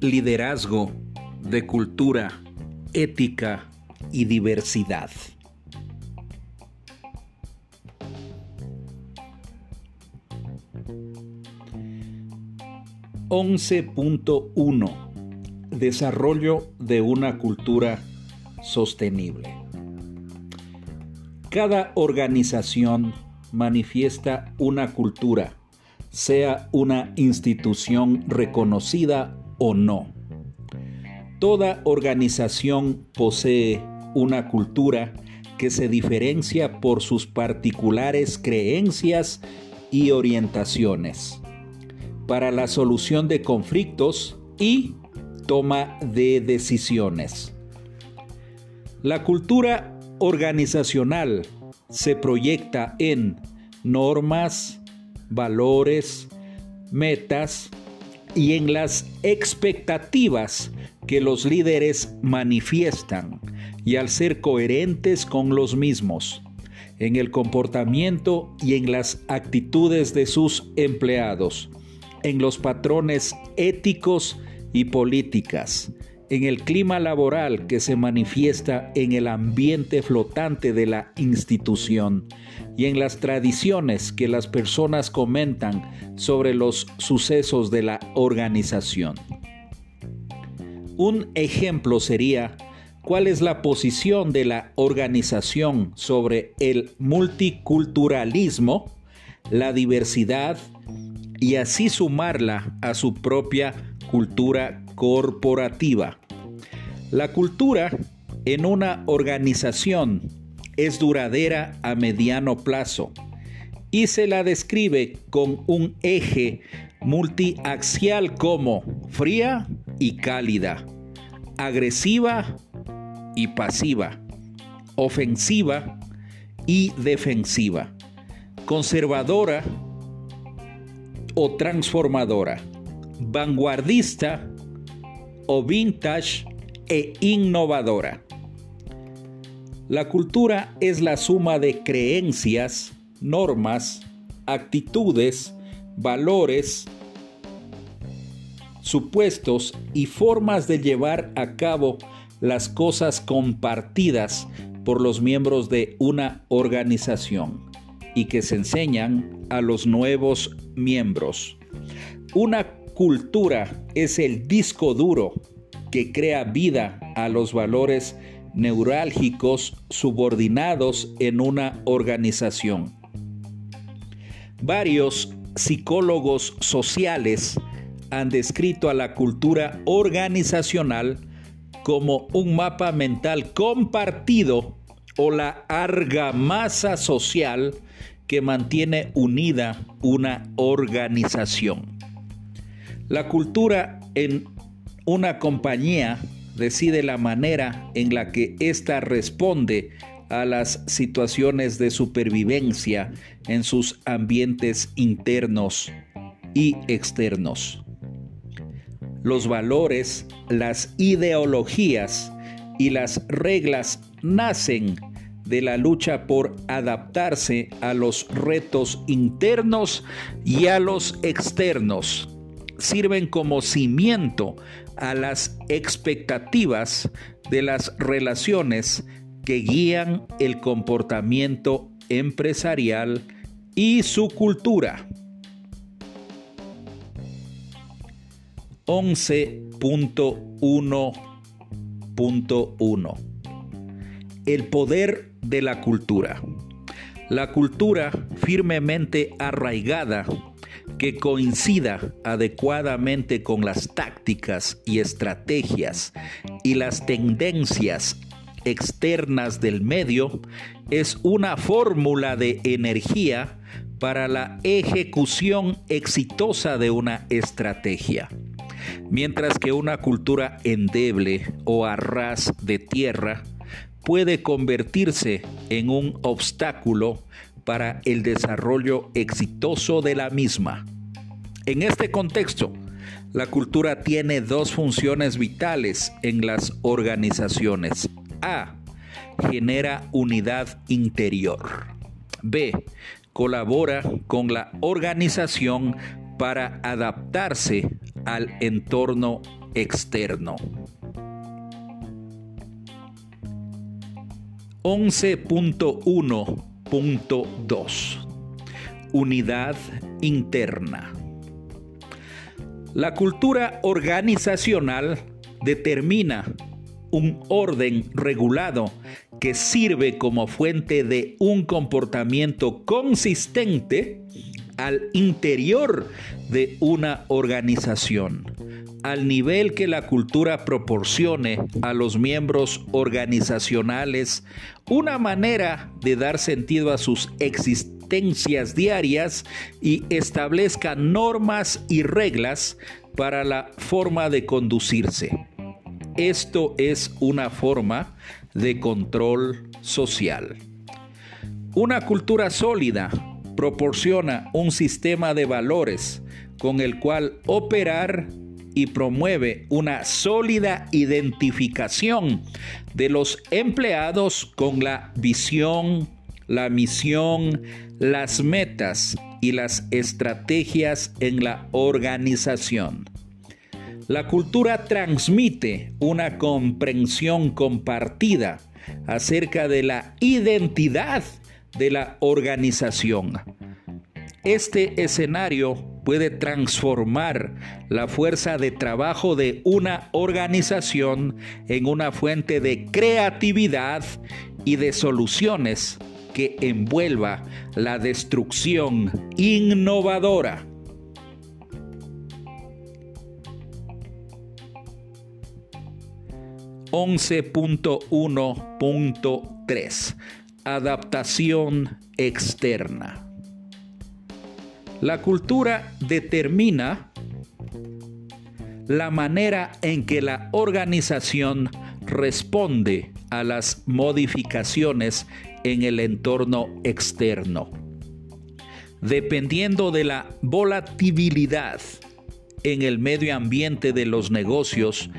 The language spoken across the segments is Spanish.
Liderazgo de cultura, ética y diversidad. 11.1 Desarrollo de una cultura sostenible. Cada organización manifiesta una cultura, sea una institución reconocida o no. Toda organización posee una cultura que se diferencia por sus particulares creencias y orientaciones para la solución de conflictos y toma de decisiones. La cultura organizacional se proyecta en normas, valores, metas y en las expectativas que los líderes manifiestan y al ser coherentes con los mismos, en el comportamiento y en las actitudes de sus empleados en los patrones éticos y políticas, en el clima laboral que se manifiesta en el ambiente flotante de la institución y en las tradiciones que las personas comentan sobre los sucesos de la organización. Un ejemplo sería cuál es la posición de la organización sobre el multiculturalismo, la diversidad y así sumarla a su propia cultura corporativa. La cultura en una organización es duradera a mediano plazo y se la describe con un eje multiaxial como fría y cálida, agresiva y pasiva, ofensiva y defensiva, conservadora o transformadora, vanguardista o vintage e innovadora. La cultura es la suma de creencias, normas, actitudes, valores, supuestos y formas de llevar a cabo las cosas compartidas por los miembros de una organización y que se enseñan a los nuevos miembros. Una cultura es el disco duro que crea vida a los valores neurálgicos subordinados en una organización. Varios psicólogos sociales han descrito a la cultura organizacional como un mapa mental compartido o la argamasa social que mantiene unida una organización. La cultura en una compañía decide la manera en la que ésta responde a las situaciones de supervivencia en sus ambientes internos y externos. Los valores, las ideologías y las reglas nacen de la lucha por adaptarse a los retos internos y a los externos. Sirven como cimiento a las expectativas de las relaciones que guían el comportamiento empresarial y su cultura. 11.1.1 El poder de la cultura. La cultura firmemente arraigada que coincida adecuadamente con las tácticas y estrategias y las tendencias externas del medio es una fórmula de energía para la ejecución exitosa de una estrategia. Mientras que una cultura endeble o a ras de tierra puede convertirse en un obstáculo para el desarrollo exitoso de la misma. En este contexto, la cultura tiene dos funciones vitales en las organizaciones. A. Genera unidad interior. B. Colabora con la organización para adaptarse al entorno externo. 11.1.2 Unidad interna. La cultura organizacional determina un orden regulado que sirve como fuente de un comportamiento consistente al interior de una organización, al nivel que la cultura proporcione a los miembros organizacionales una manera de dar sentido a sus existencias diarias y establezca normas y reglas para la forma de conducirse. Esto es una forma de control social. Una cultura sólida proporciona un sistema de valores con el cual operar y promueve una sólida identificación de los empleados con la visión, la misión, las metas y las estrategias en la organización. La cultura transmite una comprensión compartida acerca de la identidad de la organización. Este escenario puede transformar la fuerza de trabajo de una organización en una fuente de creatividad y de soluciones que envuelva la destrucción innovadora. 11.1.3 Adaptación externa. La cultura determina la manera en que la organización responde a las modificaciones en el entorno externo. Dependiendo de la volatilidad en el medio ambiente de los negocios,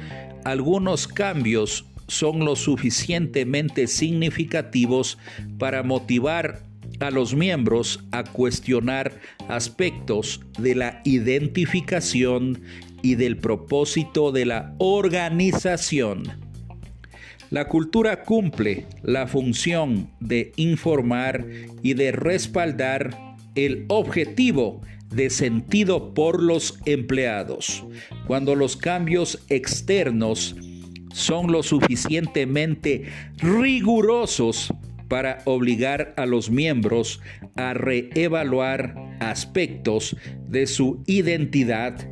algunos cambios son lo suficientemente significativos para motivar a los miembros a cuestionar aspectos de la identificación y del propósito de la organización. La cultura cumple la función de informar y de respaldar el objetivo de sentido por los empleados. Cuando los cambios externos son lo suficientemente rigurosos para obligar a los miembros a reevaluar aspectos de su identidad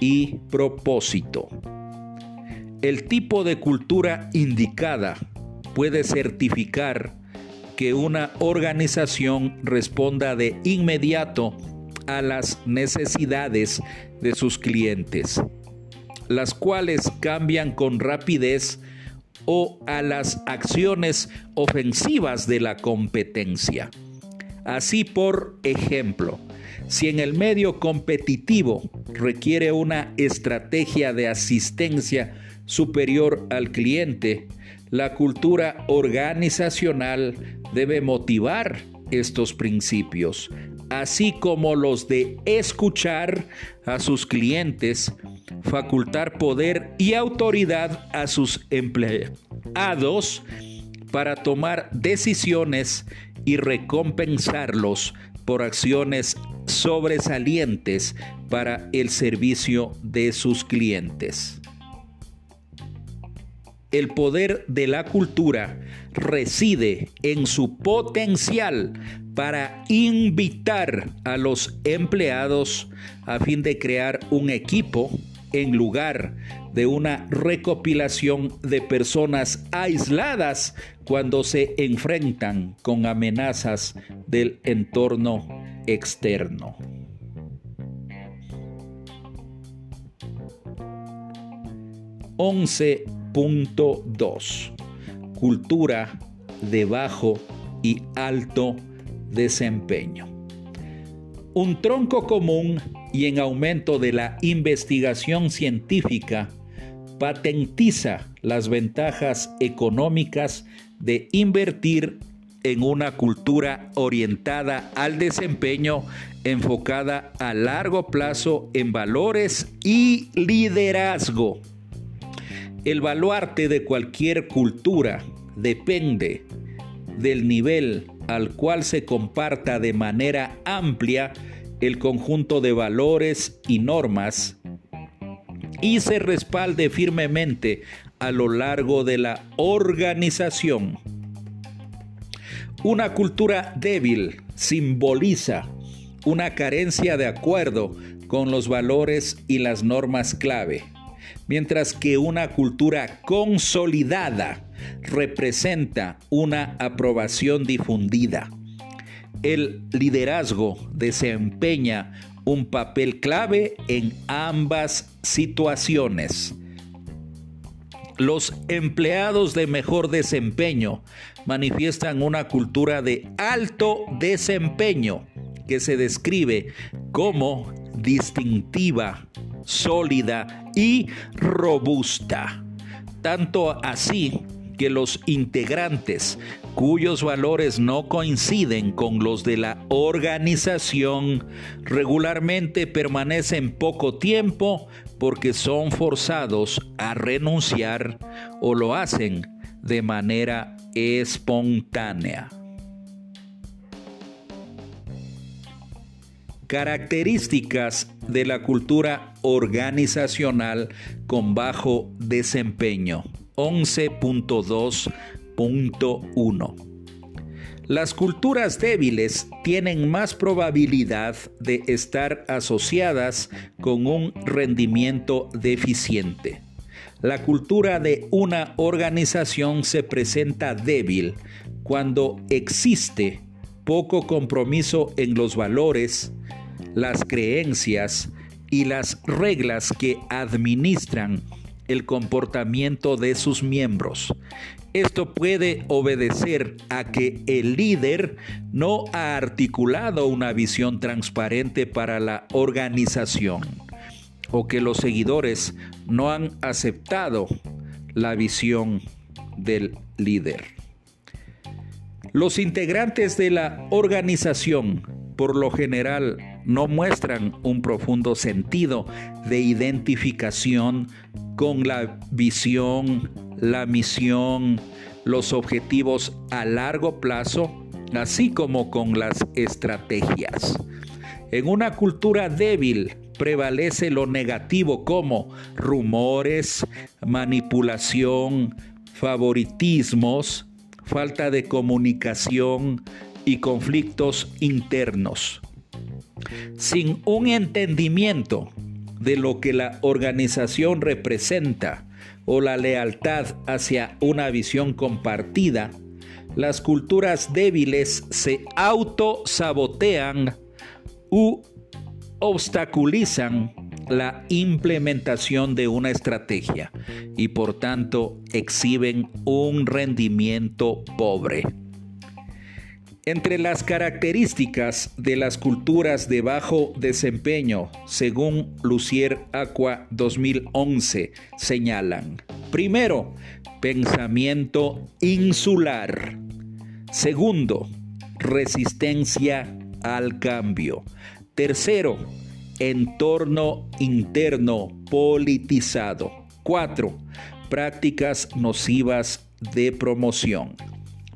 y propósito. El tipo de cultura indicada puede certificar que una organización responda de inmediato a las necesidades de sus clientes, las cuales cambian con rapidez o a las acciones ofensivas de la competencia. Así, por ejemplo, si en el medio competitivo requiere una estrategia de asistencia superior al cliente, la cultura organizacional debe motivar estos principios, así como los de escuchar a sus clientes, facultar poder y autoridad a sus empleados para tomar decisiones y recompensarlos por acciones sobresalientes para el servicio de sus clientes. El poder de la cultura reside en su potencial para invitar a los empleados a fin de crear un equipo en lugar de una recopilación de personas aisladas cuando se enfrentan con amenazas del entorno externo. Once Cultura de bajo y alto desempeño. Un tronco común y en aumento de la investigación científica patentiza las ventajas económicas de invertir en una cultura orientada al desempeño, enfocada a largo plazo en valores y liderazgo. El baluarte de cualquier cultura depende del nivel al cual se comparta de manera amplia el conjunto de valores y normas y se respalde firmemente a lo largo de la organización. Una cultura débil simboliza una carencia de acuerdo con los valores y las normas clave, mientras que una cultura consolidada representa una aprobación difundida. El liderazgo desempeña un papel clave en ambas situaciones. Los empleados de mejor desempeño manifiestan una cultura de alto desempeño que se describe como distintiva, sólida y robusta. Tanto así que los integrantes cuyos valores no coinciden con los de la organización regularmente permanecen poco tiempo porque son forzados a renunciar o lo hacen de manera espontánea. Características de la cultura organizacional con bajo desempeño. 11.2.1 Las culturas débiles tienen más probabilidad de estar asociadas con un rendimiento deficiente. La cultura de una organización se presenta débil cuando existe poco compromiso en los valores, las creencias y las reglas que administran el comportamiento de sus miembros. Esto puede obedecer a que el líder no ha articulado una visión transparente para la organización o que los seguidores no han aceptado la visión del líder. Los integrantes de la organización por lo general no muestran un profundo sentido de identificación con la visión, la misión, los objetivos a largo plazo, así como con las estrategias. En una cultura débil prevalece lo negativo como rumores, manipulación, favoritismos, falta de comunicación y conflictos internos. Sin un entendimiento de lo que la organización representa o la lealtad hacia una visión compartida, las culturas débiles se autosabotean u obstaculizan la implementación de una estrategia y por tanto exhiben un rendimiento pobre. Entre las características de las culturas de bajo desempeño, según Lucier Aqua 2011, señalan, primero, pensamiento insular. Segundo, resistencia al cambio. Tercero, entorno interno politizado. Cuatro, prácticas nocivas de promoción.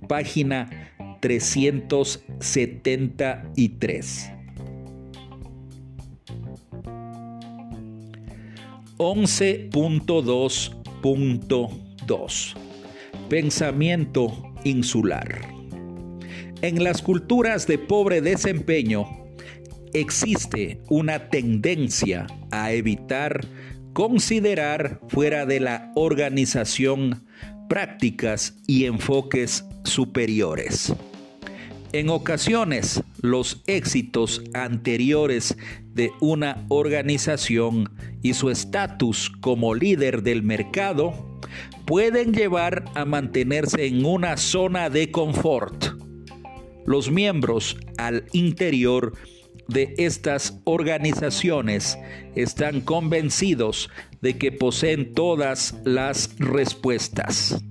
Página 373. 11.2.2 Pensamiento insular. En las culturas de pobre desempeño existe una tendencia a evitar considerar fuera de la organización prácticas y enfoques superiores. En ocasiones, los éxitos anteriores de una organización y su estatus como líder del mercado pueden llevar a mantenerse en una zona de confort. Los miembros al interior de estas organizaciones están convencidos de que poseen todas las respuestas.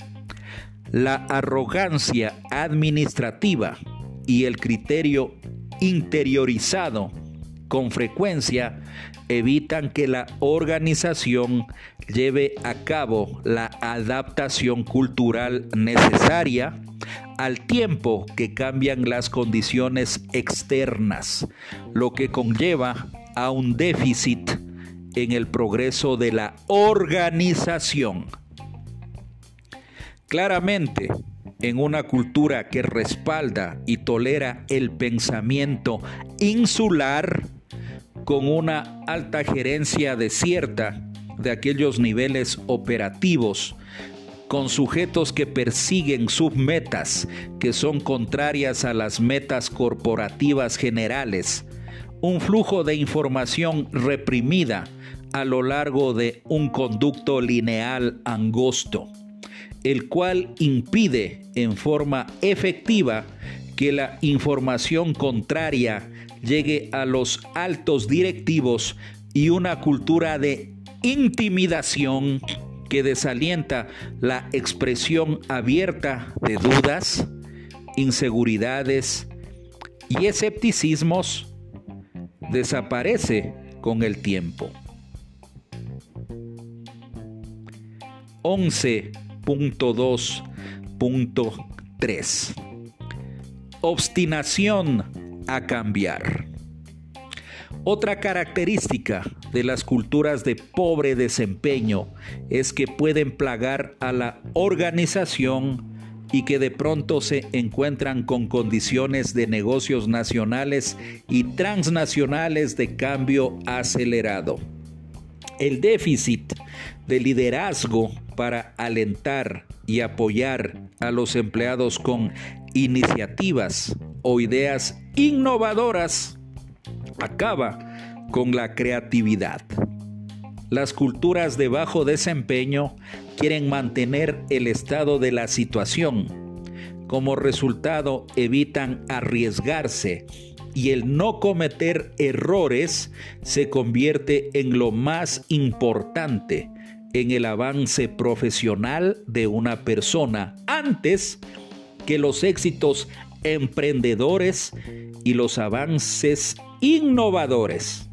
La arrogancia administrativa y el criterio interiorizado con frecuencia evitan que la organización lleve a cabo la adaptación cultural necesaria al tiempo que cambian las condiciones externas, lo que conlleva a un déficit en el progreso de la organización. Claramente, en una cultura que respalda y tolera el pensamiento insular, con una alta gerencia desierta de aquellos niveles operativos, con sujetos que persiguen submetas que son contrarias a las metas corporativas generales, un flujo de información reprimida a lo largo de un conducto lineal angosto, el cual impide en forma efectiva que la información contraria llegue a los altos directivos y una cultura de intimidación que desalienta la expresión abierta de dudas, inseguridades y escepticismos desaparece con el tiempo. 11.2.3 Obstinación a cambiar. Otra característica de las culturas de pobre desempeño es que pueden plagar a la organización y que de pronto se encuentran con condiciones de negocios nacionales y transnacionales de cambio acelerado. El déficit de liderazgo para alentar y apoyar a los empleados con iniciativas o ideas innovadoras acaba con la creatividad. Las culturas de bajo desempeño quieren mantener el estado de la situación. Como resultado evitan arriesgarse y el no cometer errores se convierte en lo más importante en el avance profesional de una persona antes que los éxitos emprendedores y los avances innovadores.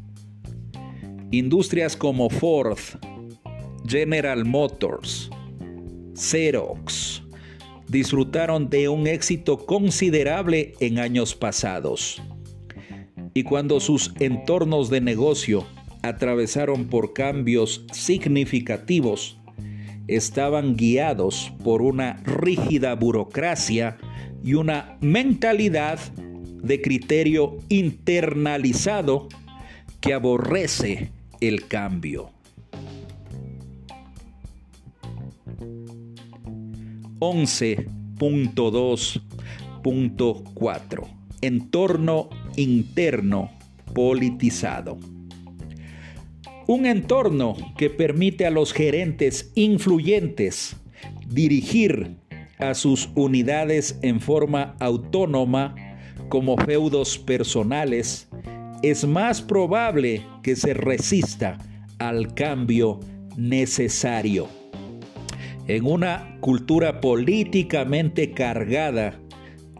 Industrias como Ford, General Motors, Xerox disfrutaron de un éxito considerable en años pasados. Y cuando sus entornos de negocio atravesaron por cambios significativos, estaban guiados por una rígida burocracia y una mentalidad de criterio internalizado que aborrece el cambio. 11.2.4 Entorno interno politizado. Un entorno que permite a los gerentes influyentes dirigir a sus unidades en forma autónoma como feudos personales es más probable que se resista al cambio necesario. En una cultura políticamente cargada,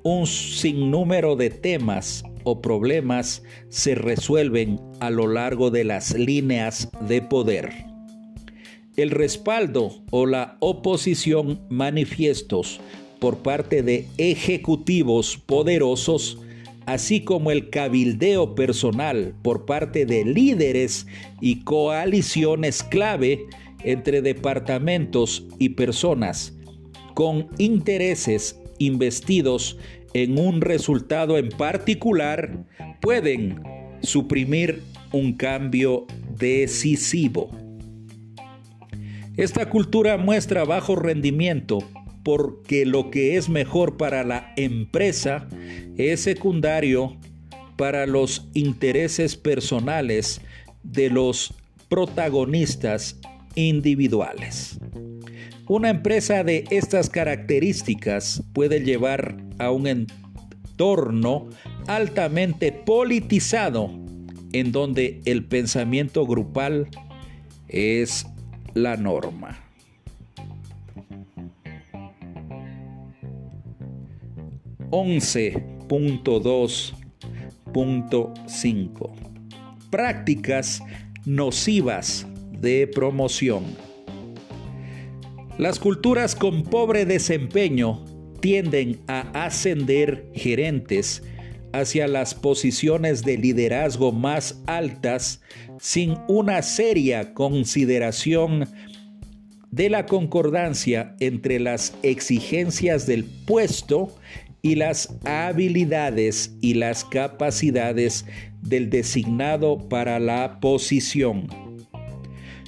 un sinnúmero de temas o problemas se resuelven a lo largo de las líneas de poder. El respaldo o la oposición manifiestos por parte de ejecutivos poderosos así como el cabildeo personal por parte de líderes y coaliciones clave entre departamentos y personas con intereses investidos en un resultado en particular, pueden suprimir un cambio decisivo. Esta cultura muestra bajo rendimiento porque lo que es mejor para la empresa es secundario para los intereses personales de los protagonistas individuales. Una empresa de estas características puede llevar a un entorno altamente politizado en donde el pensamiento grupal es la norma. 11.2.5 Prácticas nocivas de promoción. Las culturas con pobre desempeño tienden a ascender gerentes hacia las posiciones de liderazgo más altas sin una seria consideración de la concordancia entre las exigencias del puesto y las habilidades y las capacidades del designado para la posición.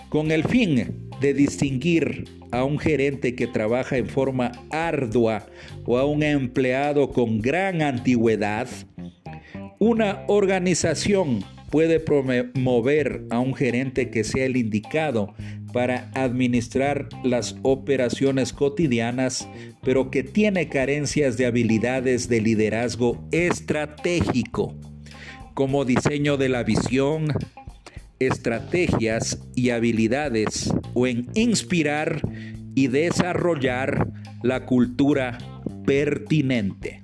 Con el fin de distinguir a un gerente que trabaja en forma ardua o a un empleado con gran antigüedad, una organización puede promover a un gerente que sea el indicado para administrar las operaciones cotidianas, pero que tiene carencias de habilidades de liderazgo estratégico, como diseño de la visión, estrategias y habilidades, o en inspirar y desarrollar la cultura pertinente.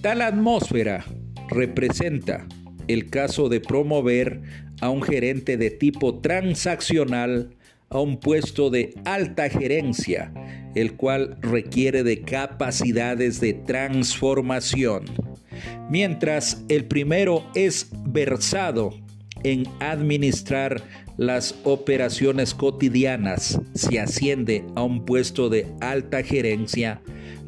Tal atmósfera representa el caso de promover a un gerente de tipo transaccional a un puesto de alta gerencia, el cual requiere de capacidades de transformación, mientras el primero es versado en administrar las operaciones cotidianas, si asciende a un puesto de alta gerencia,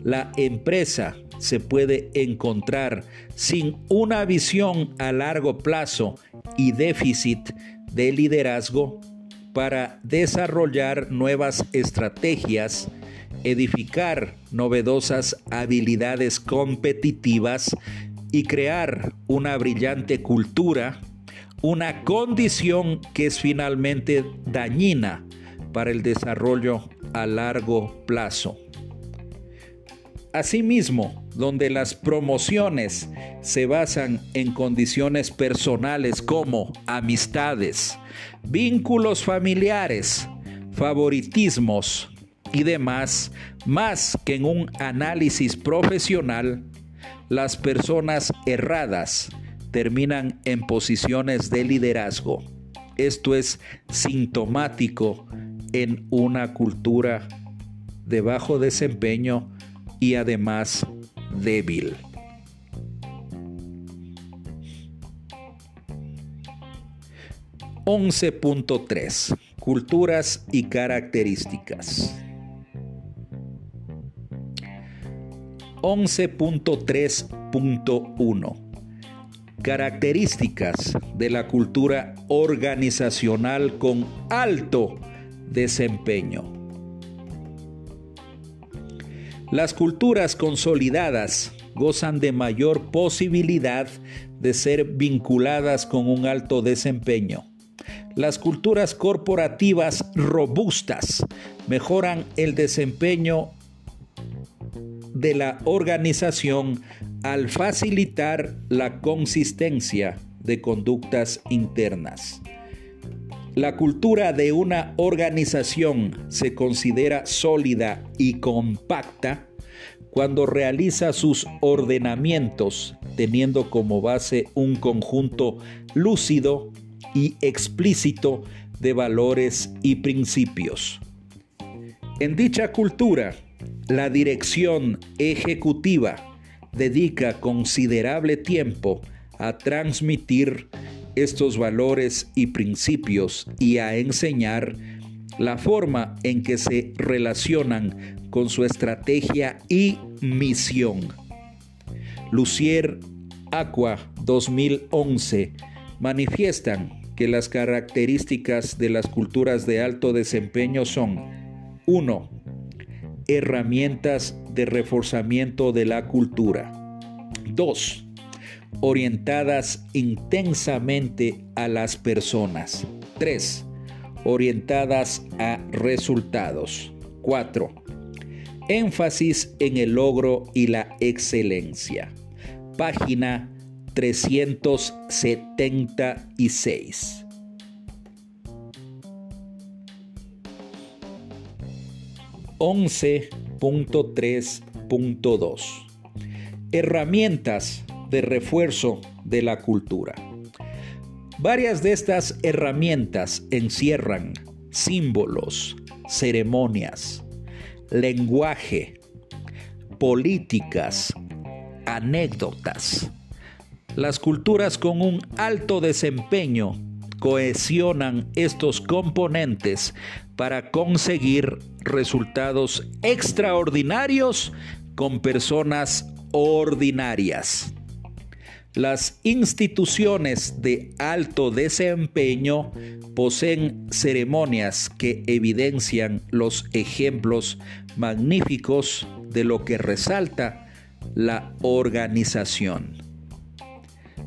la empresa se puede encontrar sin una visión a largo plazo y déficit de liderazgo para desarrollar nuevas estrategias, edificar novedosas habilidades competitivas y crear una brillante cultura, una condición que es finalmente dañina para el desarrollo a largo plazo. Asimismo, donde las promociones se basan en condiciones personales como amistades, vínculos familiares, favoritismos y demás, más que en un análisis profesional, las personas erradas terminan en posiciones de liderazgo. Esto es sintomático en una cultura de bajo desempeño y además débil. ...11.3... Culturas y características. 11.3.1 Características de la cultura organizacional con alto desempeño. Las culturas consolidadas gozan de mayor posibilidad de ser vinculadas con un alto desempeño. Las culturas corporativas robustas mejoran el desempeño de la organización al facilitar la consistencia de conductas internas. La cultura de una organización se considera sólida y compacta cuando realiza sus ordenamientos teniendo como base un conjunto lúcido y explícito de valores y principios. En dicha cultura, la dirección ejecutiva dedica considerable tiempo a transmitir estos valores y principios y a enseñar la forma en que se relacionan con su estrategia y misión. Lucier Aqua 2011 manifiestan que las características de las culturas de alto desempeño son 1. Herramientas de reforzamiento de la cultura. 2 orientadas intensamente a las personas. 3. Orientadas a resultados. 4. Énfasis en el logro y la excelencia. Página 376. Once punto tres punto dos Herramientas de refuerzo de la cultura. Varias de estas herramientas encierran símbolos, ceremonias, lenguaje, políticas, anécdotas. Las culturas con un alto desempeño cohesionan estos componentes para conseguir resultados extraordinarios con personas ordinarias. Las instituciones de alto desempeño poseen ceremonias que evidencian los ejemplos magníficos de lo que resalta la organización.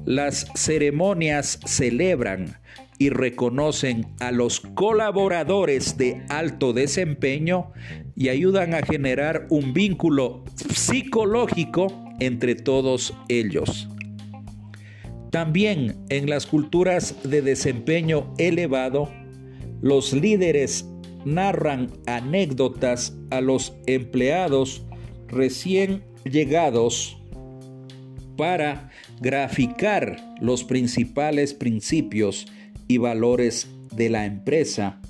Las ceremonias celebran y reconocen a los colaboradores de alto desempeño y ayudan a generar un vínculo psicológico entre todos ellos. También en las culturas de desempeño elevado, los líderes narran anécdotas a los empleados recién llegados para graficar los principales principios y valores de la empresa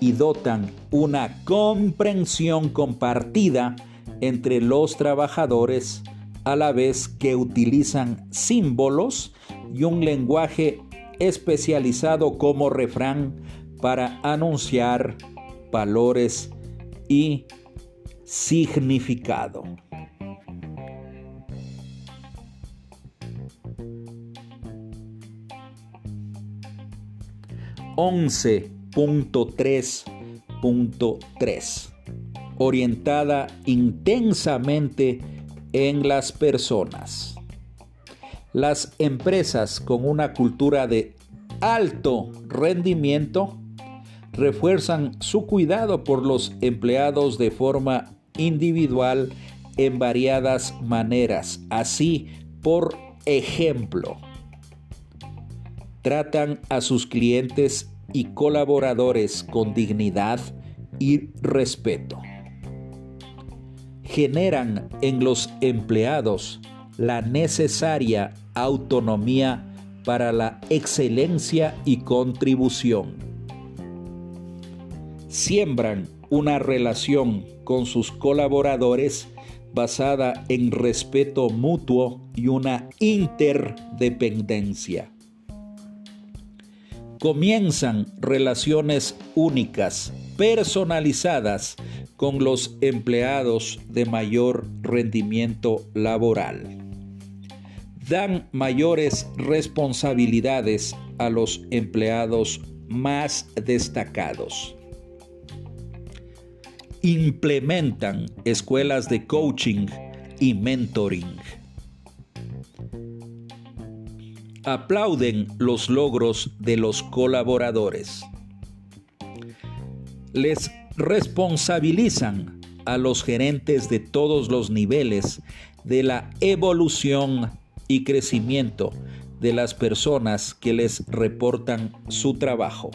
y dotan una comprensión compartida entre los trabajadores a la vez que utilizan símbolos y un lenguaje especializado como refrán para anunciar valores y significado. 11.3.3 orientada intensamente en las personas. Las empresas con una cultura de alto rendimiento refuerzan su cuidado por los empleados de forma individual en variadas maneras. Así, por ejemplo, tratan a sus clientes y colaboradores con dignidad y respeto. Generan en los empleados la necesaria autonomía para la excelencia y contribución. Siembran una relación con sus colaboradores basada en respeto mutuo y una interdependencia comienzan relaciones únicas, personalizadas con los empleados de mayor rendimiento laboral. Dan mayores responsabilidades a los empleados más destacados. Implementan escuelas de coaching y mentoring aplauden los logros de los colaboradores. Les responsabilizan a los gerentes de todos los niveles de la evolución y crecimiento de las personas que les reportan su trabajo.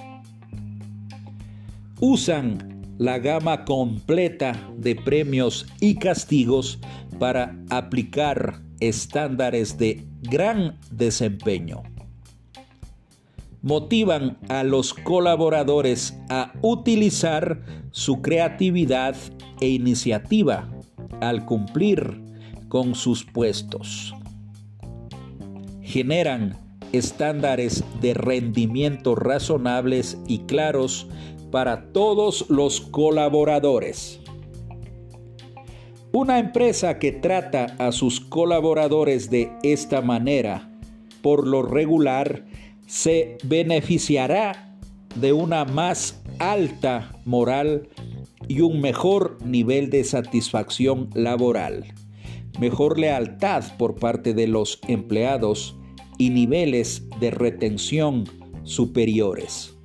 Usan la gama completa de premios y castigos para aplicar estándares de gran desempeño. Motivan a los colaboradores a utilizar su creatividad e iniciativa al cumplir con sus puestos. Generan estándares de rendimiento razonables y claros para todos los colaboradores. Una empresa que trata a sus colaboradores de esta manera, por lo regular, se beneficiará de una más alta moral y un mejor nivel de satisfacción laboral, mejor lealtad por parte de los empleados y niveles de retención superiores.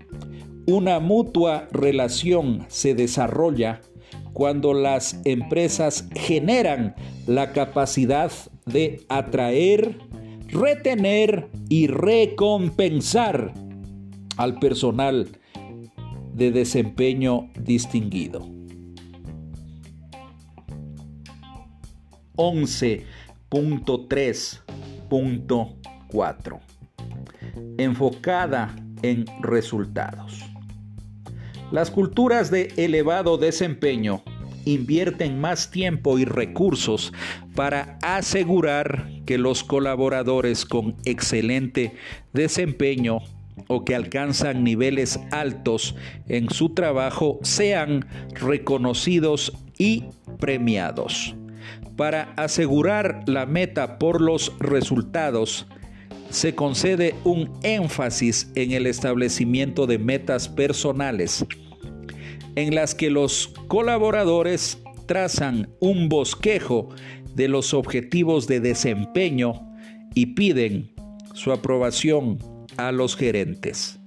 Una mutua relación se desarrolla cuando las empresas generan la capacidad de atraer, retener y recompensar al personal de desempeño distinguido. 11. 11.3.4 Enfocada en resultados. Las culturas de elevado desempeño invierten más tiempo y recursos para asegurar que los colaboradores con excelente desempeño o que alcanzan niveles altos en su trabajo sean reconocidos y premiados. Para asegurar la meta por los resultados, se concede un énfasis en el establecimiento de metas personales, en las que los colaboradores trazan un bosquejo de los objetivos de desempeño y piden su aprobación a los gerentes.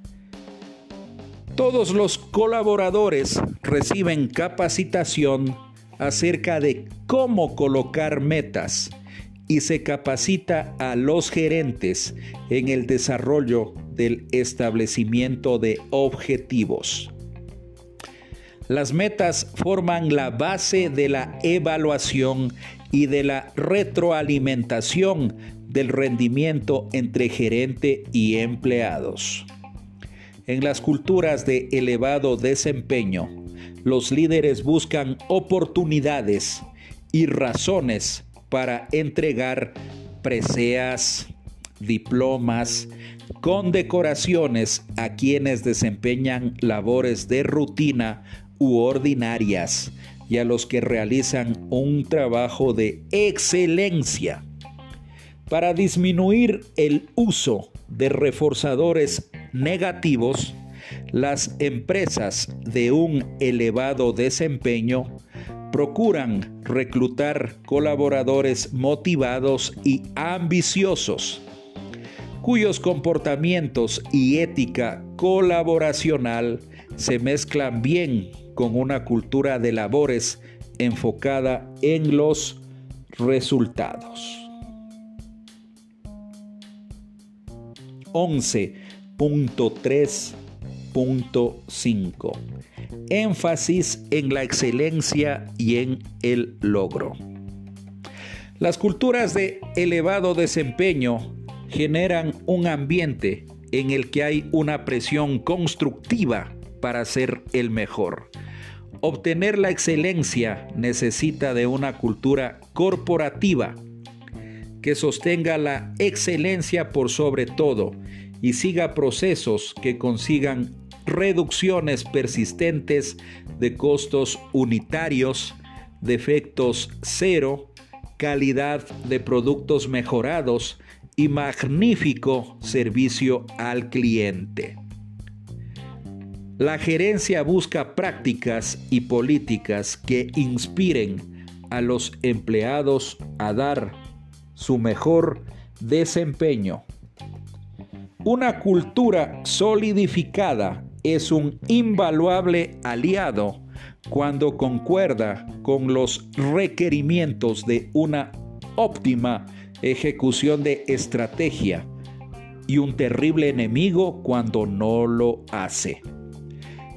Todos los colaboradores reciben capacitación acerca de cómo colocar metas y se capacita a los gerentes en el desarrollo del establecimiento de objetivos. Las metas forman la base de la evaluación y de la retroalimentación del rendimiento entre gerente y empleados. En las culturas de elevado desempeño, los líderes buscan oportunidades y razones para entregar preseas, diplomas, condecoraciones a quienes desempeñan labores de rutina u ordinarias y a los que realizan un trabajo de excelencia. Para disminuir el uso de reforzadores negativos, las empresas de un elevado desempeño procuran reclutar colaboradores motivados y ambiciosos, cuyos comportamientos y ética colaboracional se mezclan bien con una cultura de labores enfocada en los resultados. 11.3 5. Énfasis en la excelencia y en el logro. Las culturas de elevado desempeño generan un ambiente en el que hay una presión constructiva para ser el mejor. Obtener la excelencia necesita de una cultura corporativa que sostenga la excelencia por sobre todo y siga procesos que consigan reducciones persistentes de costos unitarios, defectos cero, calidad de productos mejorados y magnífico servicio al cliente. La gerencia busca prácticas y políticas que inspiren a los empleados a dar su mejor desempeño. Una cultura solidificada es un invaluable aliado cuando concuerda con los requerimientos de una óptima ejecución de estrategia y un terrible enemigo cuando no lo hace.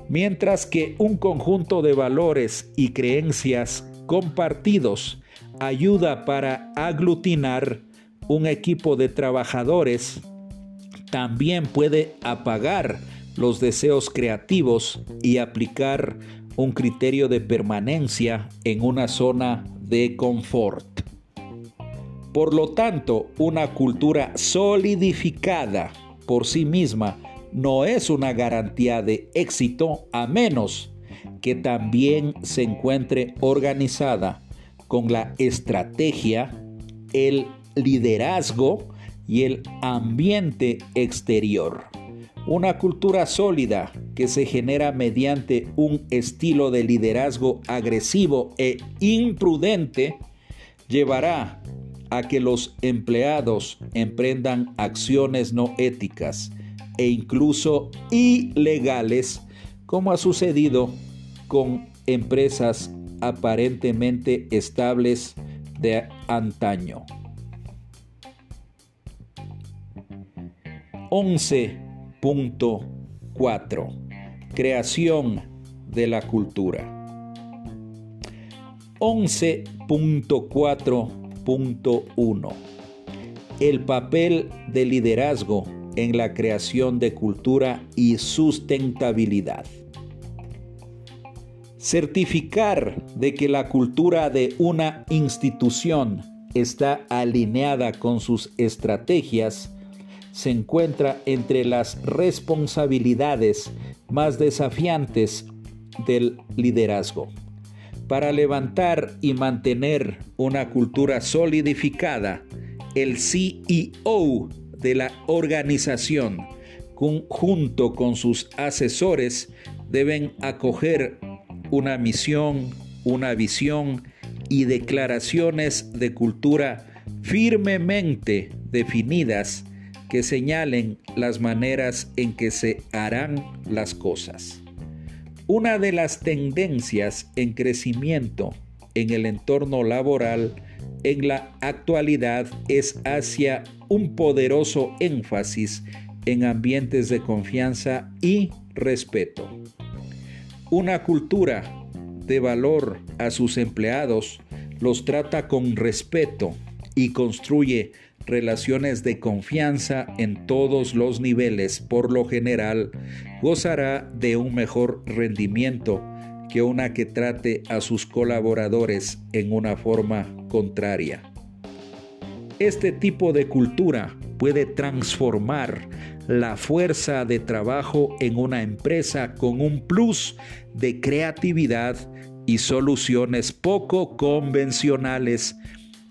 Mientras que un conjunto de valores y creencias compartidos ayuda para aglutinar un equipo de trabajadores, también puede apagar los deseos creativos y aplicar un criterio de permanencia en una zona de confort. Por lo tanto, una cultura solidificada por sí misma no es una garantía de éxito a menos que también se encuentre organizada con la estrategia, el liderazgo y el ambiente exterior. Una cultura sólida que se genera mediante un estilo de liderazgo agresivo e imprudente llevará a que los empleados emprendan acciones no éticas e incluso ilegales, como ha sucedido con empresas aparentemente estables de antaño. 11 Punto 4. Creación de la cultura. 11.4 2.1. El papel de liderazgo en la creación de cultura y sustentabilidad. Certificar de que la cultura de una institución está alineada con sus estrategias se encuentra entre las responsabilidades más desafiantes del liderazgo. Para levantar y mantener una cultura solidificada, el CEO de la organización, junto con sus asesores, deben acoger una misión, una visión y declaraciones de cultura firmemente definidas que señalen las maneras en que se harán las cosas. Una de las tendencias en crecimiento en el entorno laboral en la actualidad es hacia un poderoso énfasis en ambientes de confianza y respeto. Una cultura de valor a sus empleados los trata con respeto y construye relaciones de confianza en todos los niveles, por lo general, gozará de un mejor rendimiento que una que trate a sus colaboradores en una forma contraria. Este tipo de cultura puede transformar la fuerza de trabajo en una empresa con un plus de creatividad y soluciones poco convencionales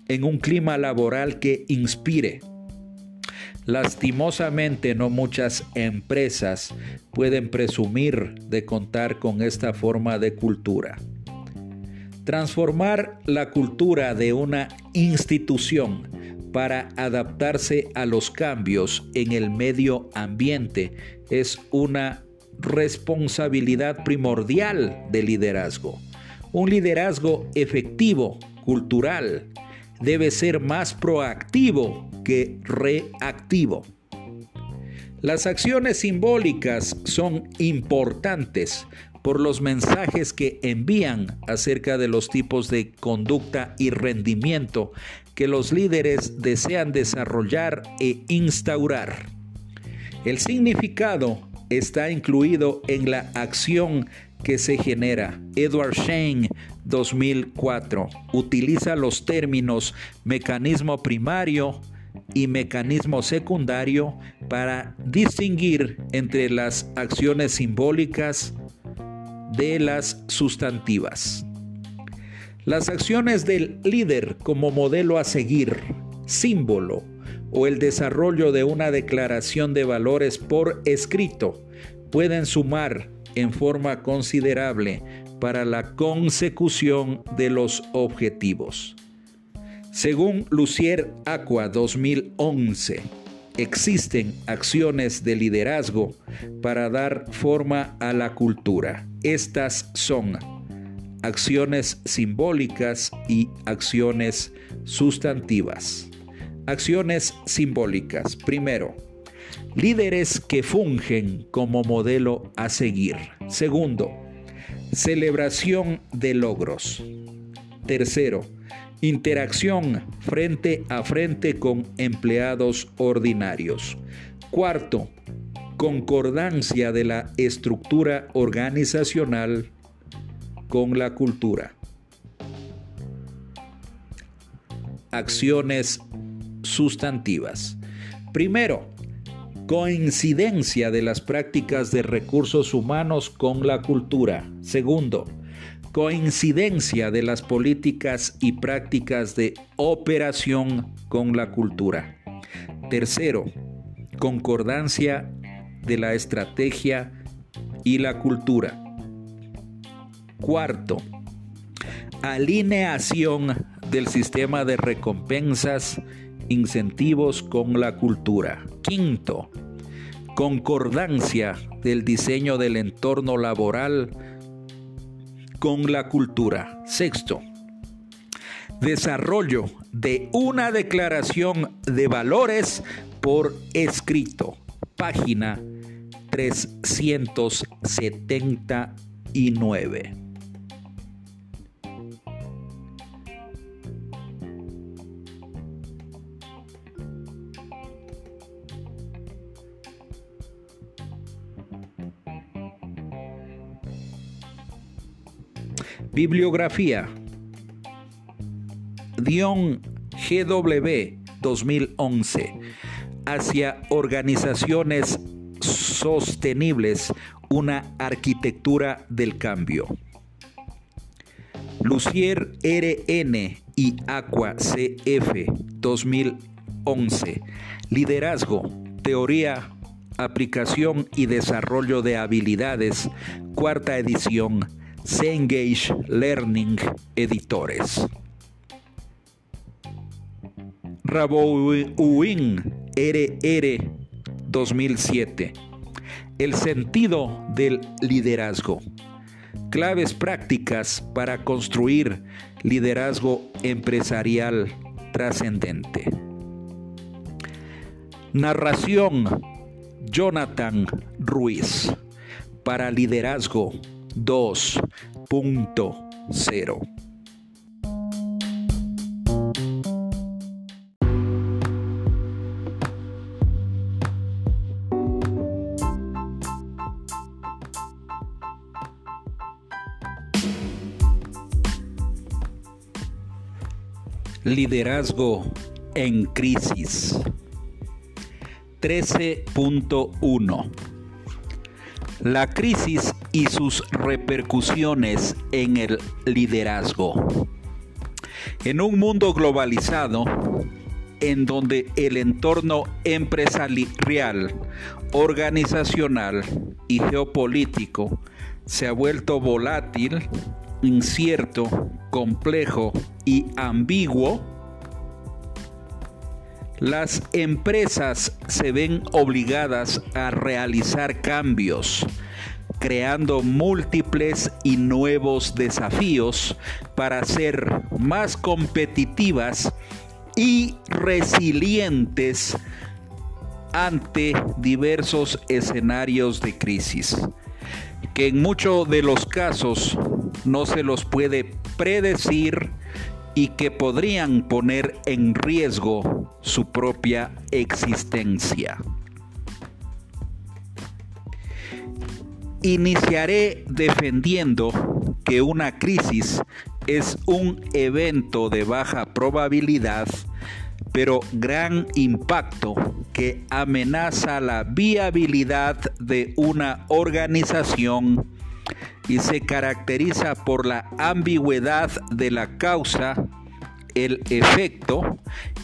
en un clima laboral que inspire. Lastimosamente no muchas empresas pueden presumir de contar con esta forma de cultura. Transformar la cultura de una institución para adaptarse a los cambios en el medio ambiente es una responsabilidad primordial del liderazgo. Un liderazgo efectivo, cultural, debe ser más proactivo que reactivo. Las acciones simbólicas son importantes por los mensajes que envían acerca de los tipos de conducta y rendimiento que los líderes desean desarrollar e instaurar. El significado está incluido en la acción que se genera. Edward Shane 2004 utiliza los términos mecanismo primario y mecanismo secundario para distinguir entre las acciones simbólicas de las sustantivas. Las acciones del líder como modelo a seguir, símbolo o el desarrollo de una declaración de valores por escrito pueden sumar en forma considerable para la consecución de los objetivos. Según Lucier Aqua 2011, existen acciones de liderazgo para dar forma a la cultura. Estas son acciones simbólicas y acciones sustantivas. Acciones simbólicas. Primero, líderes que fungen como modelo a seguir. Segundo, celebración de logros. Tercero, interacción frente a frente con empleados ordinarios. Cuarto, concordancia de la estructura organizacional con la cultura. Acciones sustantivas. Primero, coincidencia de las prácticas de recursos humanos con la cultura. Segundo, coincidencia de las políticas y prácticas de operación con la cultura. Tercero, concordancia de la estrategia y la cultura. Cuarto, alineación del sistema de recompensas incentivos con la cultura. Quinto, concordancia del diseño del entorno laboral con la cultura. Sexto, desarrollo de una declaración de valores por escrito. Página 379. Bibliografía. Dion GW 2011 hacia organizaciones sostenibles, una arquitectura del cambio. Lucier RN y Aqua CF 2011. Liderazgo, teoría, aplicación y desarrollo de habilidades. Cuarta edición. Cengage Learning Editores. Rabouin RR 2007. El sentido del liderazgo. Claves prácticas para construir liderazgo empresarial trascendente. Narración Jonathan Ruiz para liderazgo 2.0. Liderazgo en crisis. 13.1 La crisis y sus repercusiones en el liderazgo. En un mundo globalizado, en donde el entorno empresarial, organizacional y geopolítico se ha vuelto volátil, incierto, complejo y ambiguo, las empresas se ven obligadas a realizar cambios, creando múltiples y nuevos desafíos para ser más competitivas y resilientes ante diversos escenarios de crisis, que en muchos de los casos no se los puede predecir y que podrían poner en riesgo su propia existencia. Iniciaré defendiendo que una crisis es un evento de baja probabilidad, pero gran impacto que amenaza la viabilidad de una organización y se caracteriza por la ambigüedad de la causa, el efecto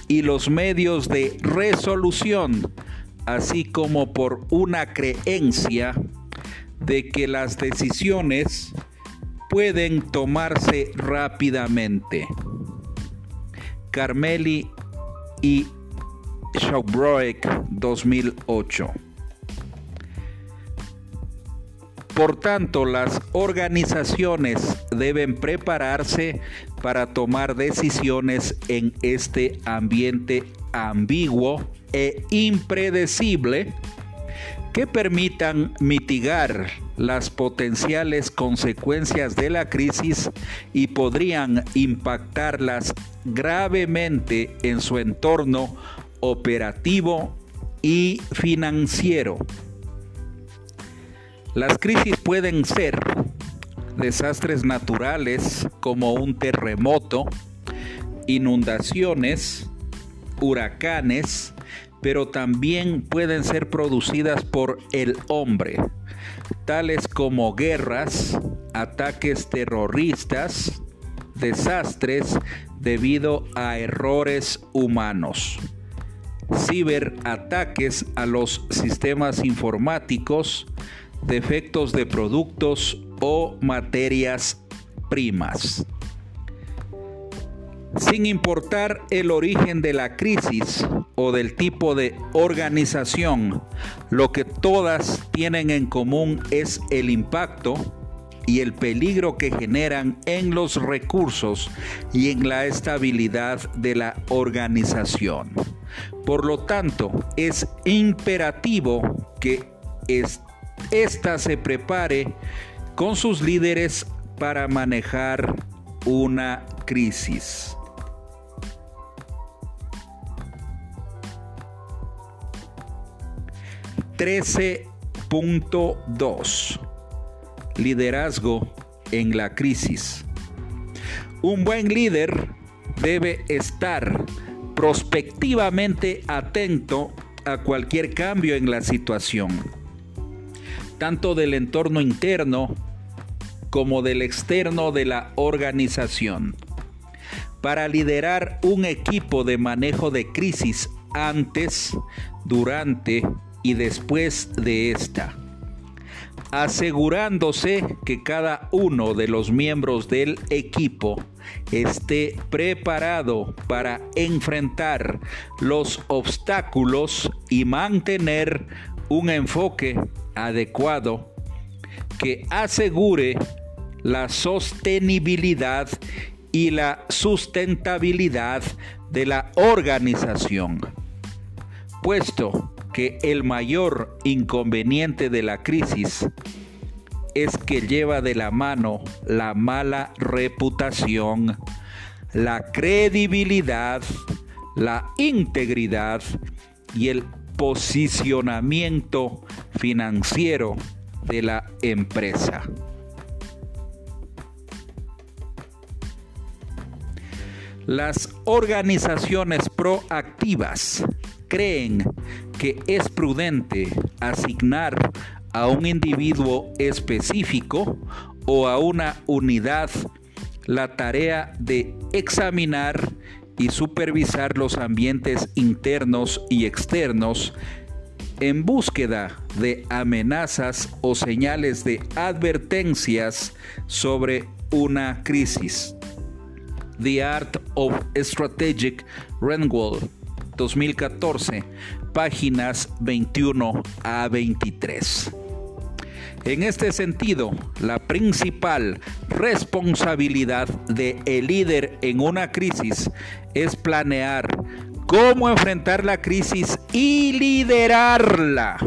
y los medios de resolución, así como por una creencia de que las decisiones pueden tomarse rápidamente. Carmeli y Schaubroek 2008 por tanto, las organizaciones deben prepararse para tomar decisiones en este ambiente ambiguo e impredecible que permitan mitigar las potenciales consecuencias de la crisis y podrían impactarlas gravemente en su entorno operativo y financiero. Las crisis pueden ser desastres naturales como un terremoto, inundaciones, huracanes, pero también pueden ser producidas por el hombre, tales como guerras, ataques terroristas, desastres debido a errores humanos, ciberataques a los sistemas informáticos, defectos de productos o materias primas. Sin importar el origen de la crisis o del tipo de organización, lo que todas tienen en común es el impacto y el peligro que generan en los recursos y en la estabilidad de la organización. Por lo tanto, es imperativo que ésta se prepare con sus líderes para manejar una crisis. Trece Liderazgo en la crisis. Un buen líder debe estar prospectivamente atento a cualquier cambio en la situación, tanto del entorno interno como del externo de la organización. Para liderar un equipo de manejo de crisis antes, durante y después de esta, asegurándose que cada uno de los miembros del equipo esté preparado para enfrentar los obstáculos y mantener un enfoque adecuado que asegure la sostenibilidad y la sustentabilidad de la organización, puesto que el mayor inconveniente de la crisis es que lleva de la mano la mala reputación, la credibilidad, la integridad y el posicionamiento financiero de la empresa. Las organizaciones proactivas creen que es prudente asignar a un individuo específico o a una unidad la tarea de examinar y supervisar los ambientes internos y externos en búsqueda de amenazas o señales de advertencias sobre una crisis. The Art of Strategic Renwell 2014, páginas 21 a 23. En este sentido, la principal responsabilidad de líder en una crisis es planear cómo enfrentar la crisis y liderarla.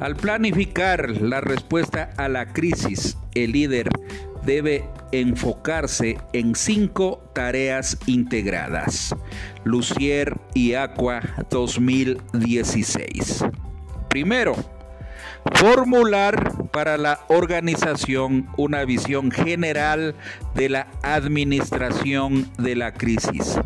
Al planificar la respuesta a la crisis, el líder debe enfocarse en cinco tareas integradas. Lucier y Aqua 2016. Primero, formular para la organización una visión general de la administración de la crisis.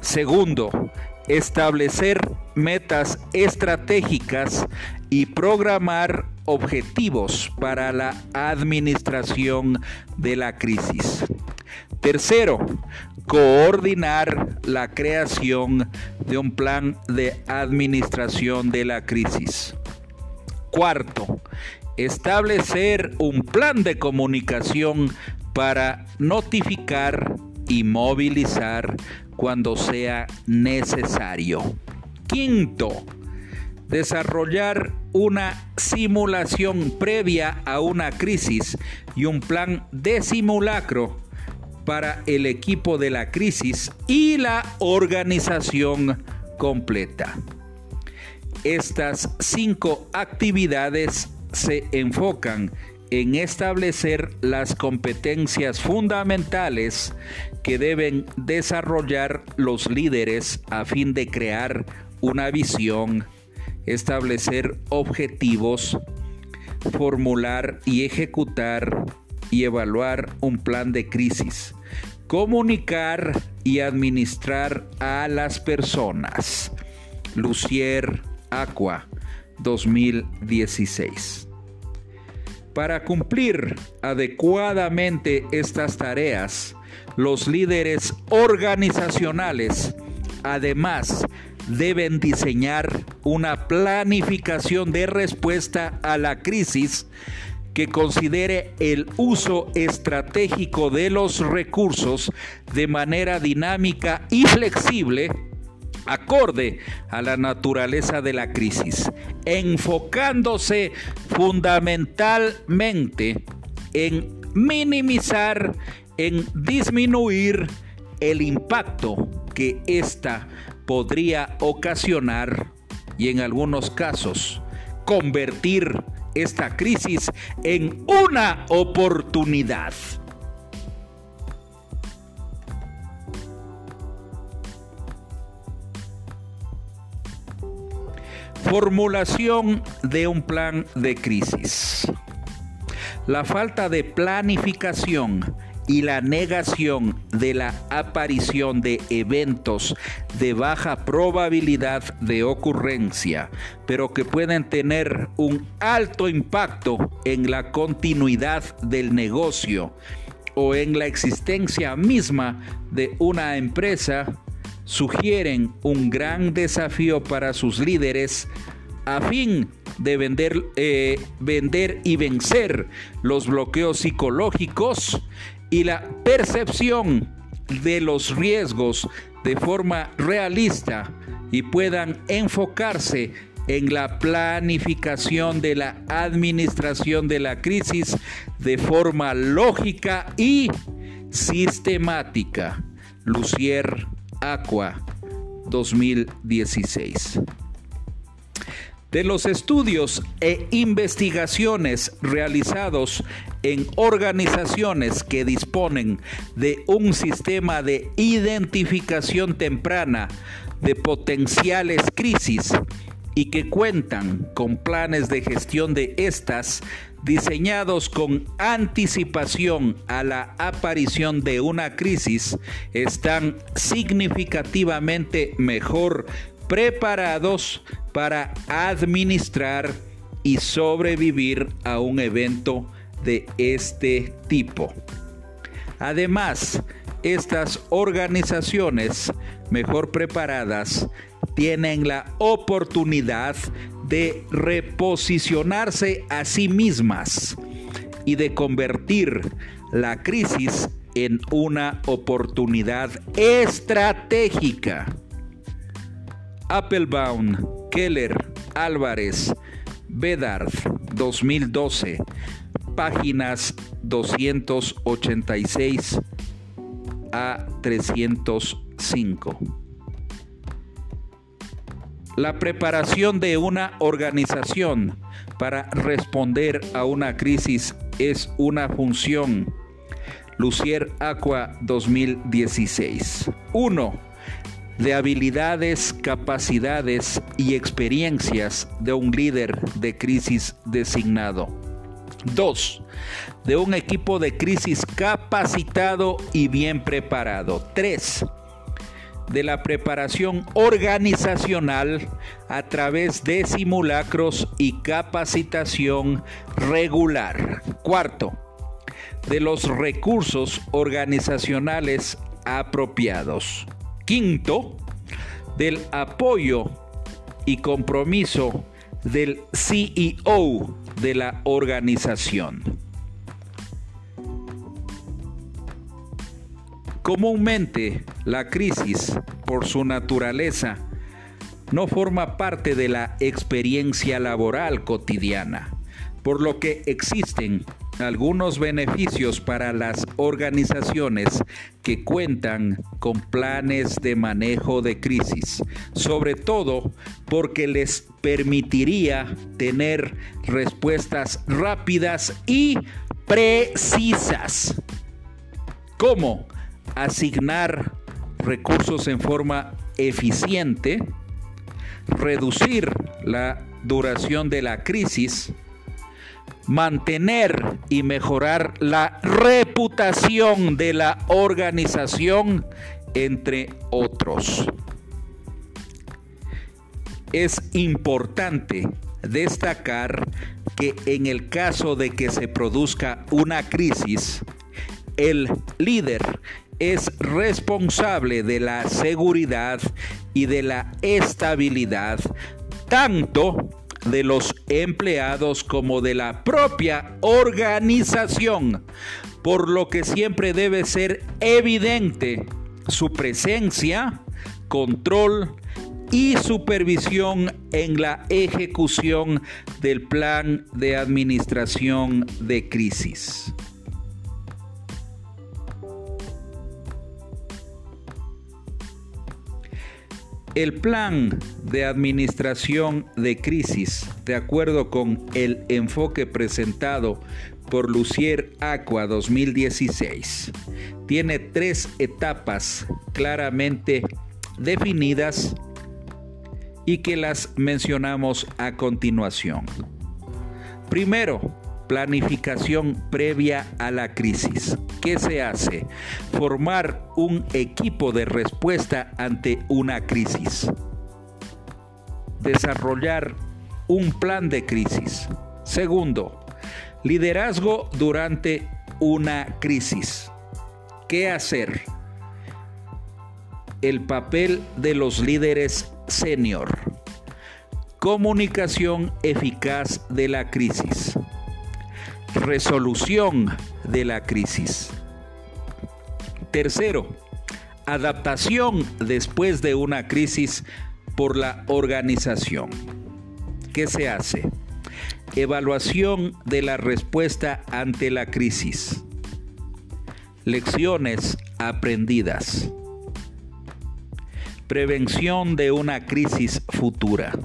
Segundo, establecer metas estratégicas y programar objetivos para la administración de la crisis. Tercero, coordinar la creación de un plan de administración de la crisis. Cuarto, establecer un plan de comunicación para notificar y movilizar cuando sea necesario. Quinto, desarrollar una simulación previa a una crisis y un plan de simulacro para el equipo de la crisis y la organización completa. Estas cinco actividades se enfocan en establecer las competencias fundamentales que deben desarrollar los líderes a fin de crear una visión, establecer objetivos, formular y ejecutar y evaluar un plan de crisis, comunicar y administrar a las personas. Lucier Aqua 2016. Para cumplir adecuadamente estas tareas, los líderes organizacionales además deben diseñar una planificación de respuesta a la crisis que considere el uso estratégico de los recursos de manera dinámica y flexible acorde a la naturaleza de la crisis, enfocándose fundamentalmente en minimizar, en disminuir el impacto que ésta podría ocasionar y en algunos casos convertir esta crisis en una oportunidad. Formulación de un plan de crisis. La falta de planificación y la negación de la aparición de eventos de baja probabilidad de ocurrencia, pero que pueden tener un alto impacto en la continuidad del negocio o en la existencia misma de una empresa, sugieren un gran desafío para sus líderes a fin de vender, eh, vender y vencer los bloqueos psicológicos y la percepción de los riesgos de forma realista y puedan enfocarse en la planificación de la administración de la crisis de forma lógica y sistemática. Lucier Aqua 2016 de los estudios e investigaciones realizados en organizaciones que disponen de un sistema de identificación temprana de potenciales crisis y que cuentan con planes de gestión de estas diseñados con anticipación a la aparición de una crisis están significativamente mejor preparados para administrar y sobrevivir a un evento de este tipo. Además, estas organizaciones mejor preparadas tienen la oportunidad de reposicionarse a sí mismas y de convertir la crisis en una oportunidad estratégica. Applebaum, Keller, Álvarez, Bedard, 2012, páginas 286 a 305. La preparación de una organización para responder a una crisis es una función. Lucier Aqua 2016. 1 de habilidades, capacidades y experiencias de un líder de crisis designado. 2. De un equipo de crisis capacitado y bien preparado. 3. De la preparación organizacional a través de simulacros y capacitación regular. Cuarto, de los recursos organizacionales apropiados. Quinto, del apoyo y compromiso del CEO de la organización. Comúnmente, la crisis, por su naturaleza, no forma parte de la experiencia laboral cotidiana, por lo que existen algunos beneficios para las organizaciones que cuentan con planes de manejo de crisis, sobre todo porque les permitiría tener respuestas rápidas y precisas. ¿Cómo? Asignar recursos en forma eficiente, reducir la duración de la crisis, mantener y mejorar la reputación de la organización, entre otros. Es importante destacar que en el caso de que se produzca una crisis, el líder es responsable de la seguridad y de la estabilidad tanto de los empleados como de la propia organización, por lo que siempre debe ser evidente su presencia, control y supervisión en la ejecución del plan de administración de crisis. El plan de administración de crisis, de acuerdo con el enfoque presentado por Lucier Aqua 2016, tiene tres etapas claramente definidas y que las mencionamos a continuación. Primero, Planificación previa a la crisis. ¿Qué se hace? Formar un equipo de respuesta ante una crisis. Desarrollar un plan de crisis. Segundo, liderazgo durante una crisis. ¿Qué hacer? El papel de los líderes senior. Comunicación eficaz de la crisis. Resolución de la crisis. Tercero, adaptación después de una crisis por la organización. ¿Qué se hace? Evaluación de la respuesta ante la crisis. Lecciones aprendidas. Prevención de una crisis futura.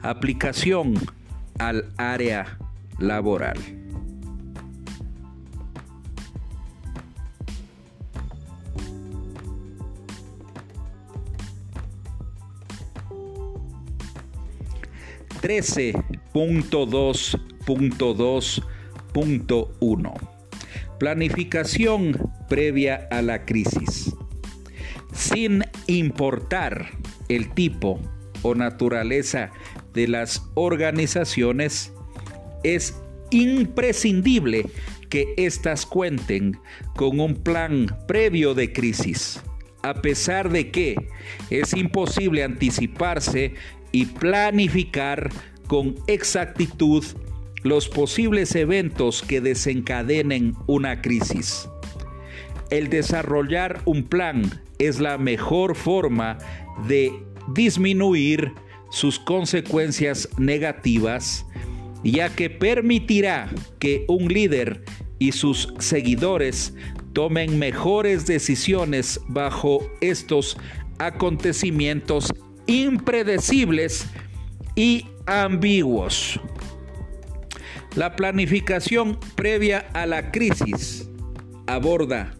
Aplicación al área laboral. Trece punto dos punto dos punto uno. Planificación previa a la crisis sin importar el tipo o naturaleza de las organizaciones, es imprescindible que éstas cuenten con un plan previo de crisis, a pesar de que es imposible anticiparse y planificar con exactitud los posibles eventos que desencadenen una crisis. El desarrollar un plan es la mejor forma de disminuir sus consecuencias negativas, ya que permitirá que un líder y sus seguidores tomen mejores decisiones bajo estos acontecimientos impredecibles y ambiguos. La planificación previa a la crisis aborda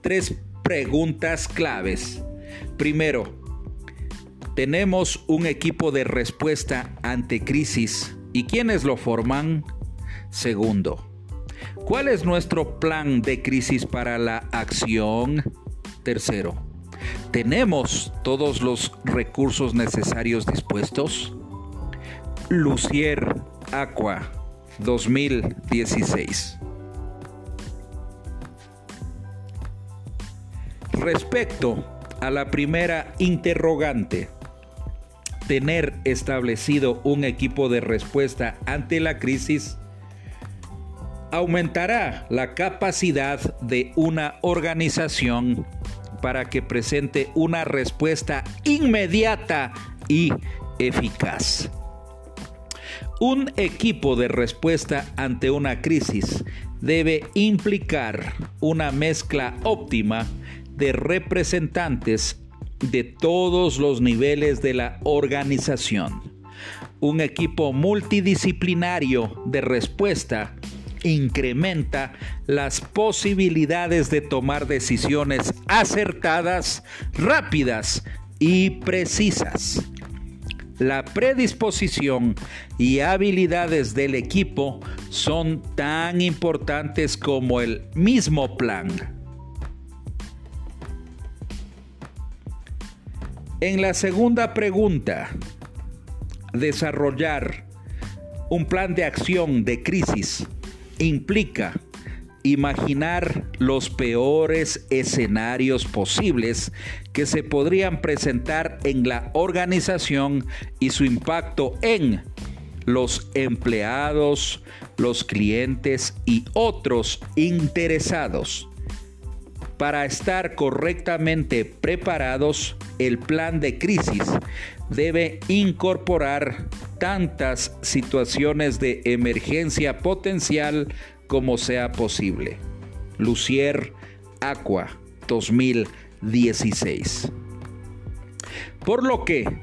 tres preguntas claves. Primero, tenemos un equipo de respuesta ante crisis y quiénes lo forman. Segundo, ¿cuál es nuestro plan de crisis para la acción? Tercero, ¿tenemos todos los recursos necesarios dispuestos? Lucier Aqua 2016 Respecto a la primera interrogante, tener establecido un equipo de respuesta ante la crisis aumentará la capacidad de una organización para que presente una respuesta inmediata y eficaz. Un equipo de respuesta ante una crisis debe implicar una mezcla óptima de representantes de todos los niveles de la organización. Un equipo multidisciplinario de respuesta incrementa las posibilidades de tomar decisiones acertadas, rápidas y precisas. La predisposición y habilidades del equipo son tan importantes como el mismo plan. En la segunda pregunta, desarrollar un plan de acción de crisis implica imaginar los peores escenarios posibles que se podrían presentar en la organización y su impacto en los empleados, los clientes y otros interesados. Para estar correctamente preparados, el plan de crisis debe incorporar tantas situaciones de emergencia potencial como sea posible. Lucier Aqua 2016. Por lo que,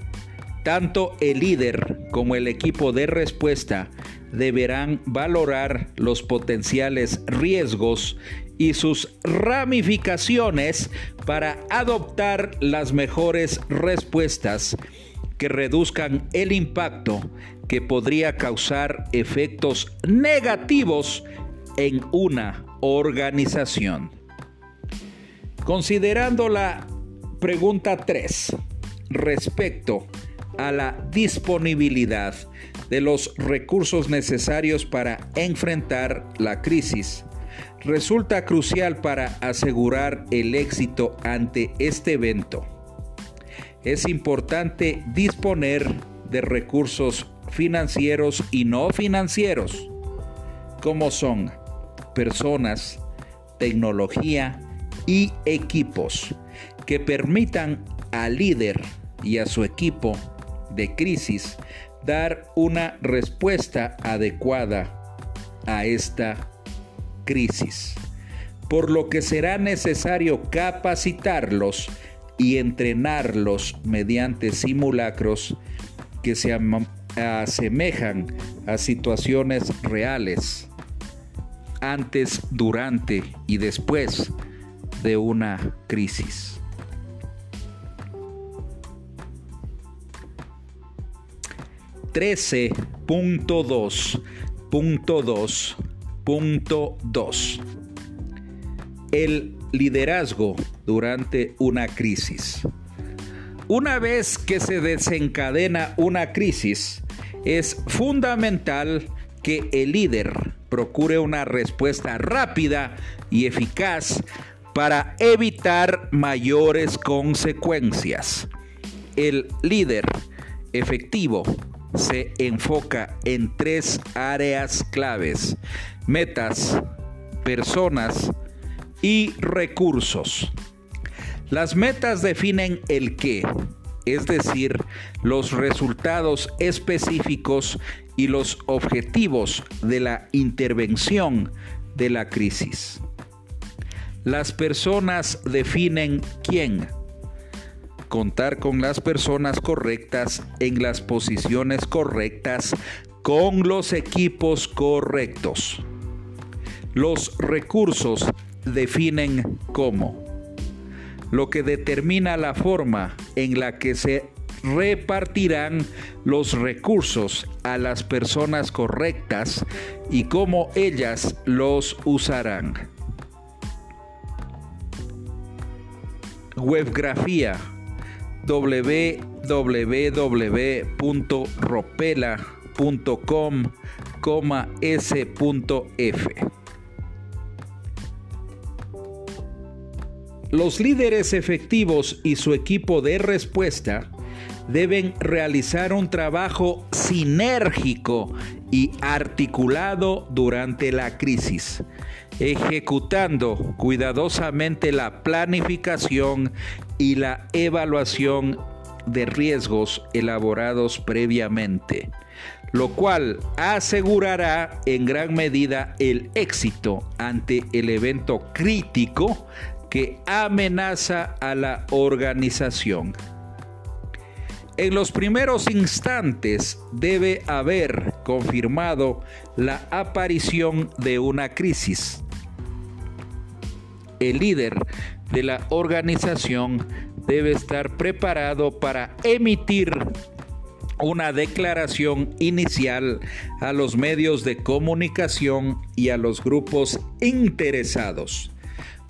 tanto el líder como el equipo de respuesta deberán valorar los potenciales riesgos y sus ramificaciones para adoptar las mejores respuestas que reduzcan el impacto que podría causar efectos negativos en una organización. Considerando la pregunta 3 respecto a la disponibilidad de los recursos necesarios para enfrentar la crisis, resulta crucial para asegurar el éxito ante este evento. Es importante disponer de recursos financieros y no financieros, como son personas, tecnología y equipos que permitan al líder y a su equipo de crisis dar una respuesta adecuada a esta crisis, por lo que será necesario capacitarlos y entrenarlos mediante simulacros que se asemejan a situaciones reales antes, durante y después de una crisis. .2 El liderazgo durante una crisis. Una vez que se desencadena una crisis, es fundamental que el líder procure una respuesta rápida y eficaz para evitar mayores consecuencias. El líder efectivo se enfoca en tres áreas claves, metas, personas y recursos. Las metas definen el qué, es decir, los resultados específicos y los objetivos de la intervención de la crisis. Las personas definen quién. Contar con las personas correctas en las posiciones correctas con los equipos correctos. Los recursos definen cómo. Lo que determina la forma en la que se repartirán los recursos a las personas correctas y cómo ellas los usarán. Webgrafía www.ropela.com,s.f Los líderes efectivos y su equipo de respuesta deben realizar un trabajo sinérgico y articulado durante la crisis, ejecutando cuidadosamente la planificación y la evaluación de riesgos elaborados previamente, lo cual asegurará en gran medida el éxito ante el evento crítico que amenaza a la organización. En los primeros instantes debe haber confirmado la aparición de una crisis. El líder de la organización debe estar preparado para emitir una declaración inicial a los medios de comunicación y a los grupos interesados,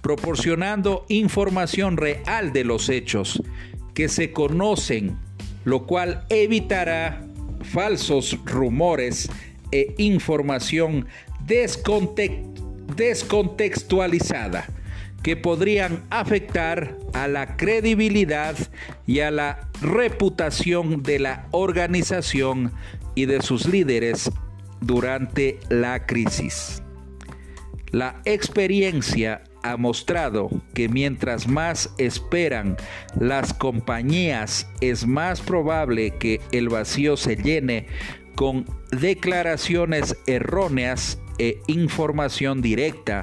proporcionando información real de los hechos que se conocen lo cual evitará falsos rumores e información descontextualizada que podrían afectar a la credibilidad y a la reputación de la organización y de sus líderes durante la crisis. La experiencia ha mostrado que mientras más esperan las compañías es más probable que el vacío se llene con declaraciones erróneas e información directa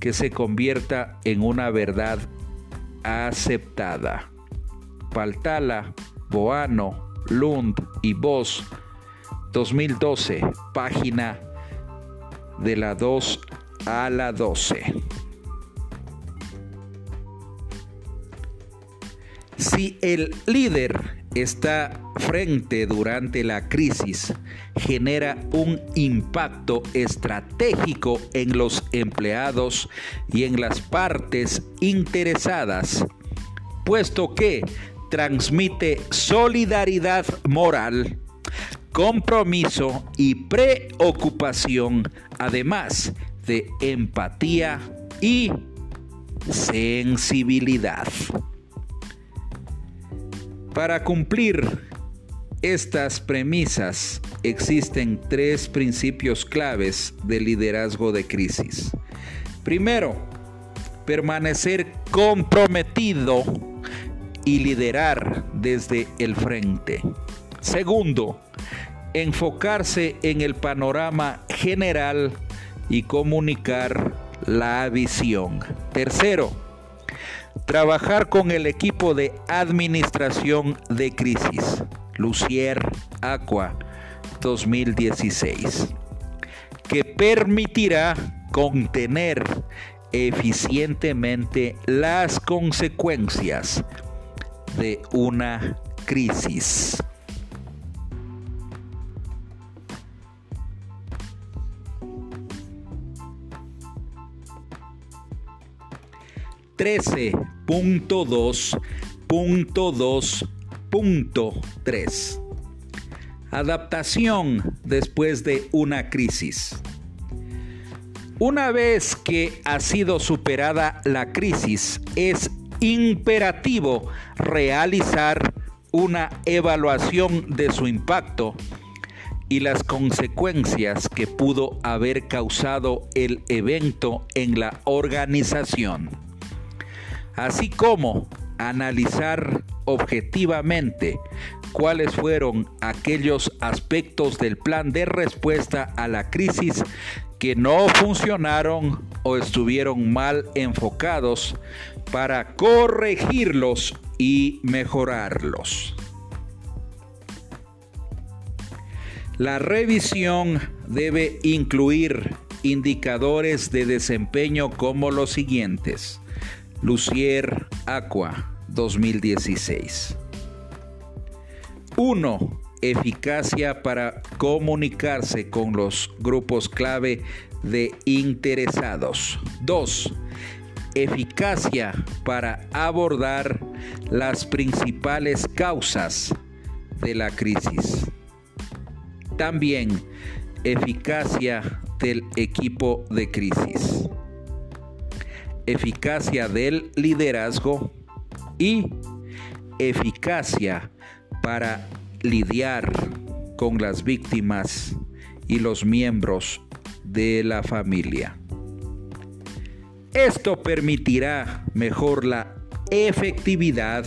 que se convierta en una verdad aceptada. Paltala, Boano, Lund y Voss 2012, página de la 2 a la 12. Si el líder está frente durante la crisis genera un impacto estratégico en los empleados y en las partes interesadas, puesto que transmite solidaridad moral, compromiso y preocupación, además de empatía y sensibilidad. Para cumplir estas premisas existen tres principios claves del liderazgo de crisis. Primero, permanecer comprometido y liderar desde el frente. Segundo, enfocarse en el panorama general y comunicar la visión. Tercero, Trabajar con el equipo de administración de crisis, Lucier Aqua 2016, que permitirá contener eficientemente las consecuencias de una crisis. 13.2.2.3. Adaptación después de una crisis. Una vez que ha sido superada la crisis, es imperativo realizar una evaluación de su impacto y las consecuencias que pudo haber causado el evento en la organización así como analizar objetivamente cuáles fueron aquellos aspectos del plan de respuesta a la crisis que no funcionaron o estuvieron mal enfocados para corregirlos y mejorarlos. La revisión debe incluir indicadores de desempeño como los siguientes. Lucier Aqua 2016. 1. Eficacia para comunicarse con los grupos clave de interesados. 2. Eficacia para abordar las principales causas de la crisis. También eficacia del equipo de crisis eficacia del liderazgo y eficacia para lidiar con las víctimas y los miembros de la familia. Esto permitirá mejor la efectividad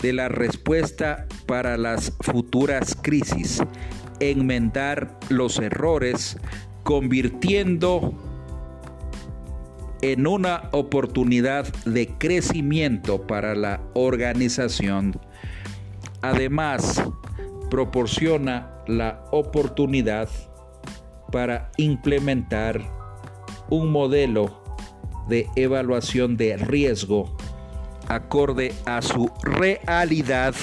de la respuesta para las futuras crisis, enmendar los errores, convirtiendo en una oportunidad de crecimiento para la organización. Además, proporciona la oportunidad para implementar un modelo de evaluación de riesgo acorde a su realidad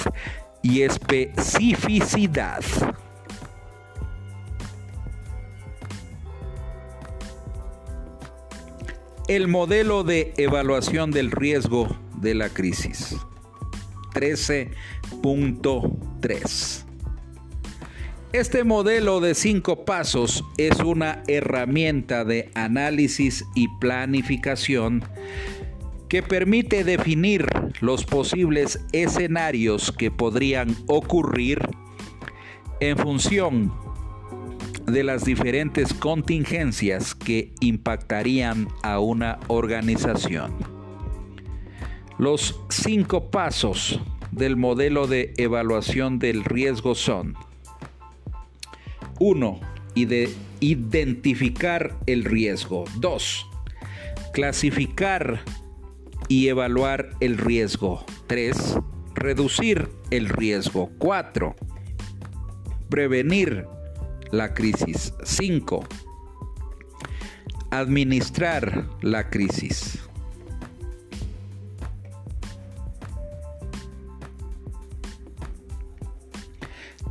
y especificidad. El modelo de evaluación del riesgo de la crisis. 13.3. Este modelo de cinco pasos es una herramienta de análisis y planificación que permite definir los posibles escenarios que podrían ocurrir en función de las diferentes contingencias que impactarían a una organización. Los cinco pasos del modelo de evaluación del riesgo son 1. Identificar el riesgo. 2. Clasificar y evaluar el riesgo. 3. Reducir el riesgo. 4. Prevenir la crisis. 5. Administrar la crisis.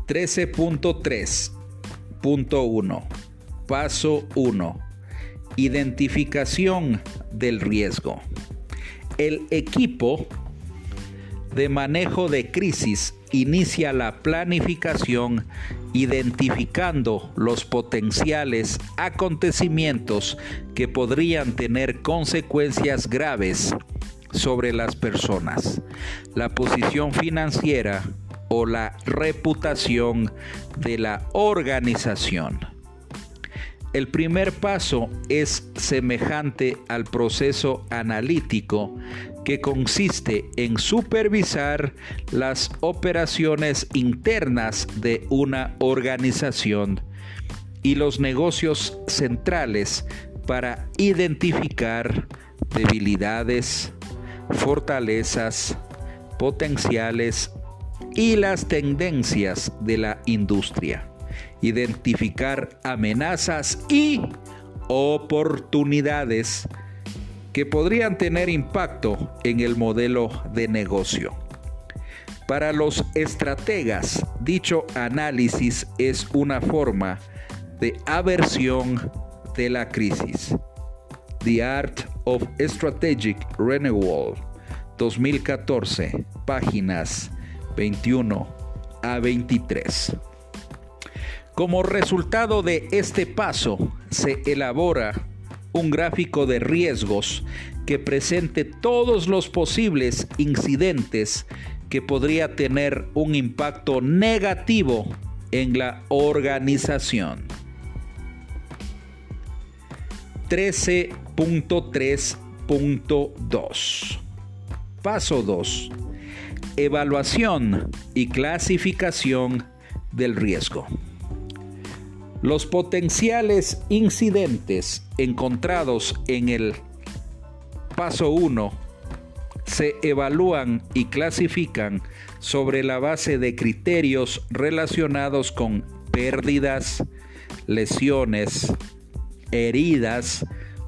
13.3.1 Paso 1. Identificación del riesgo. El equipo de manejo de crisis inicia la planificación identificando los potenciales acontecimientos que podrían tener consecuencias graves sobre las personas, la posición financiera o la reputación de la organización. El primer paso es semejante al proceso analítico que consiste en supervisar las operaciones internas de una organización y los negocios centrales para identificar debilidades, fortalezas, potenciales y las tendencias de la industria. Identificar amenazas y oportunidades que podrían tener impacto en el modelo de negocio. Para los estrategas, dicho análisis es una forma de aversión de la crisis. The Art of Strategic Renewal, 2014, páginas 21 a 23. Como resultado de este paso, se elabora un gráfico de riesgos que presente todos los posibles incidentes que podría tener un impacto negativo en la organización. 13.3.2 Paso 2. Evaluación y clasificación del riesgo. Los potenciales incidentes encontrados en el paso 1 se evalúan y clasifican sobre la base de criterios relacionados con pérdidas, lesiones, heridas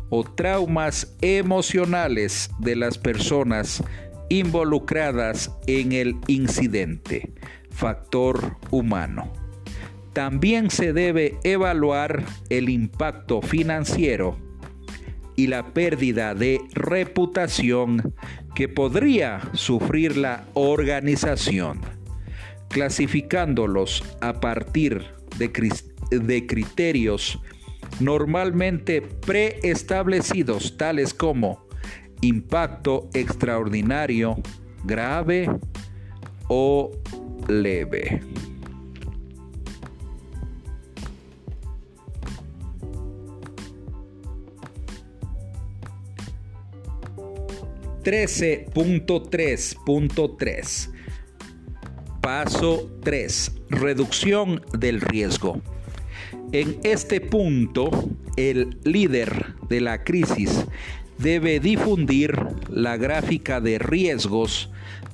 o traumas emocionales de las personas involucradas en el incidente, factor humano. También se debe evaluar el impacto financiero y la pérdida de reputación que podría sufrir la organización, clasificándolos a partir de, criterios normalmente preestablecidos tales como impacto extraordinario, grave o leve. 13.3.3. Paso 3. Reducción del riesgo. En este punto, el líder de la crisis debe difundir la gráfica de riesgos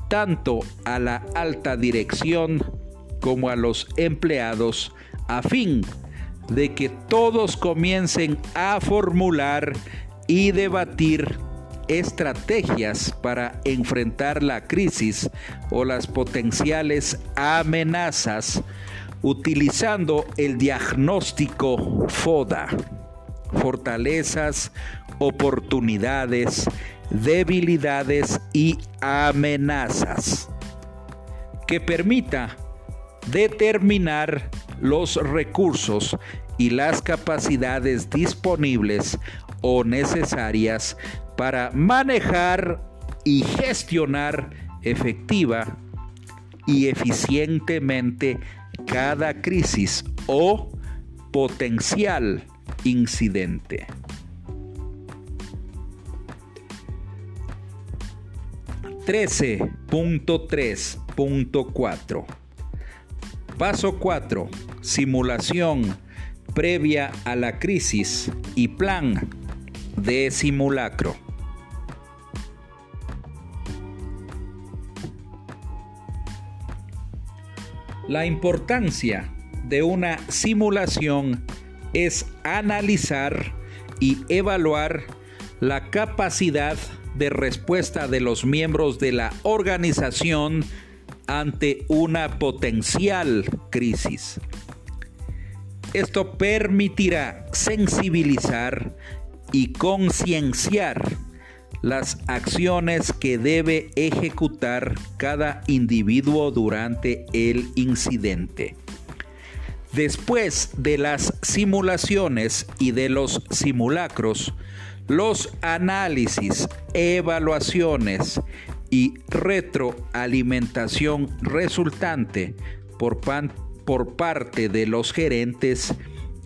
tanto a la alta dirección como a los empleados a fin de que todos comiencen a formular y debatir estrategias para enfrentar la crisis o las potenciales amenazas utilizando el diagnóstico FODA, fortalezas, oportunidades, debilidades y amenazas, que permita determinar los recursos y las capacidades disponibles o necesarias para manejar y gestionar efectiva y eficientemente cada crisis o potencial incidente. ...13.3.4... Paso 4. Simulación previa a la crisis y plan de simulacro. La importancia de una simulación es analizar y evaluar la capacidad de respuesta de los miembros de la organización ante una potencial crisis. Esto permitirá sensibilizar y concienciar las acciones que debe ejecutar cada individuo durante el incidente. Después de las simulaciones y de los simulacros, los análisis, evaluaciones y retroalimentación resultante por, por parte de los gerentes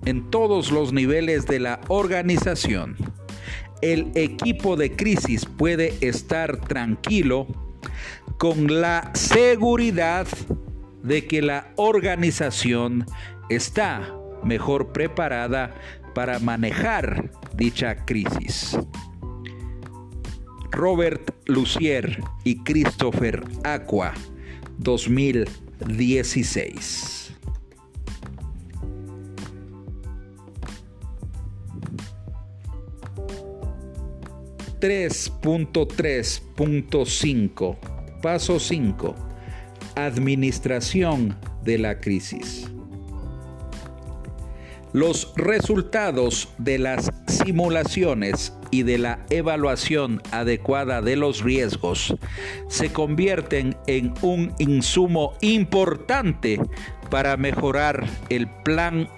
en todos los niveles de la organización. El equipo de crisis puede estar tranquilo con la seguridad de que la organización está mejor preparada para manejar dicha crisis. Robert Lucier y Christopher Aqua, 2016. 3.3.5 Paso 5. Administración de la crisis. Los resultados de las simulaciones y de la evaluación adecuada de los riesgos se convierten en un insumo importante para mejorar el plan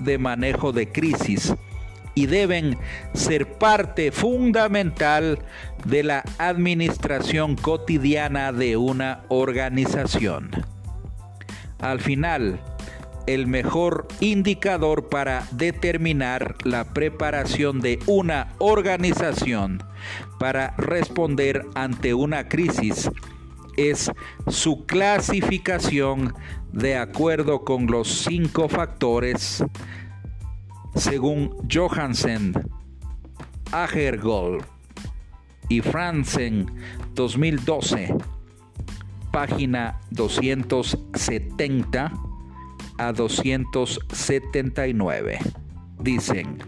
de manejo de crisis y deben ser parte fundamental de la administración cotidiana de una organización. Al final, el mejor indicador para determinar la preparación de una organización para responder ante una crisis es su clasificación de acuerdo con los cinco factores según Johansen, Agergol y Franzen 2012, página 270 a 279. Dicen,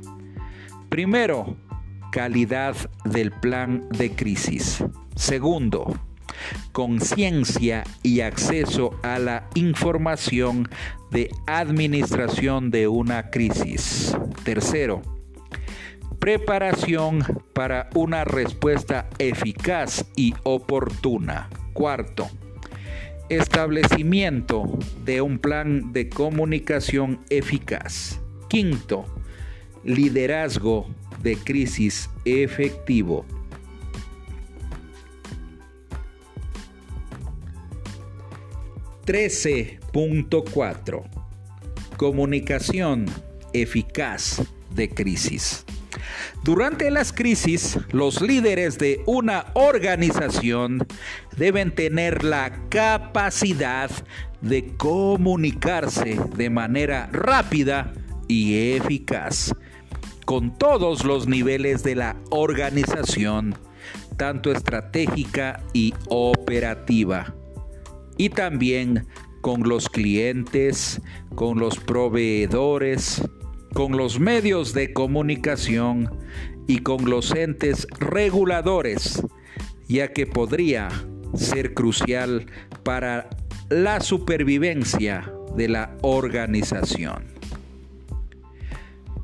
primero, calidad del plan de crisis. Segundo, conciencia y acceso a la información de administración de una crisis. Tercero, preparación para una respuesta eficaz y oportuna. Cuarto, establecimiento de un plan de comunicación eficaz. Quinto, liderazgo de crisis efectivo. 13.4 Comunicación eficaz de crisis. Durante las crisis, los líderes de una organización deben tener la capacidad de comunicarse de manera rápida y eficaz con todos los niveles de la organización, tanto estratégica y operativa y también con los clientes, con los proveedores, con los medios de comunicación y con los entes reguladores, ya que podría ser crucial para la supervivencia de la organización.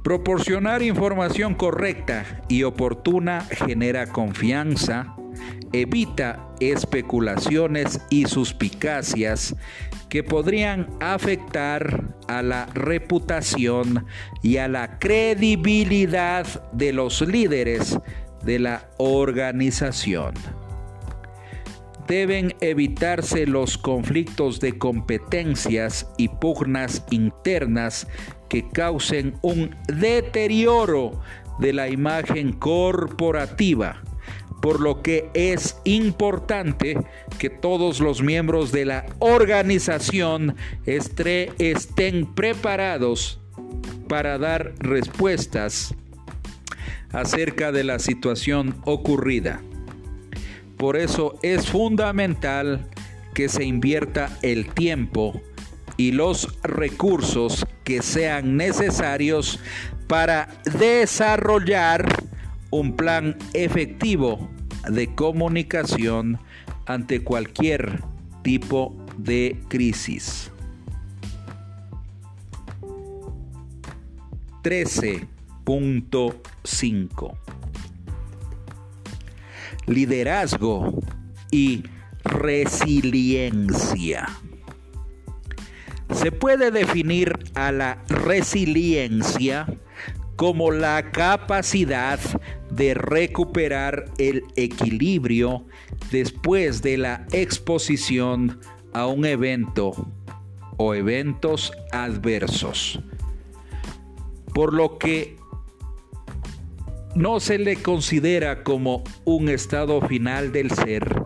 Proporcionar información correcta y oportuna genera confianza, evita especulaciones y suspicacias que podrían afectar a la reputación y a la credibilidad de los líderes de la organización. Deben evitarse los conflictos de competencias y pugnas internas que causen un deterioro de la imagen corporativa por lo que es importante que todos los miembros de la organización estén preparados para dar respuestas acerca de la situación ocurrida. Por eso es fundamental que se invierta el tiempo y los recursos que sean necesarios para desarrollar un plan efectivo de comunicación ante cualquier tipo de crisis. 13.5 Liderazgo y resiliencia. Se puede definir a la resiliencia como la capacidad de recuperar el equilibrio después de la exposición a un evento o eventos adversos. Por lo que no se le considera como un estado final del ser,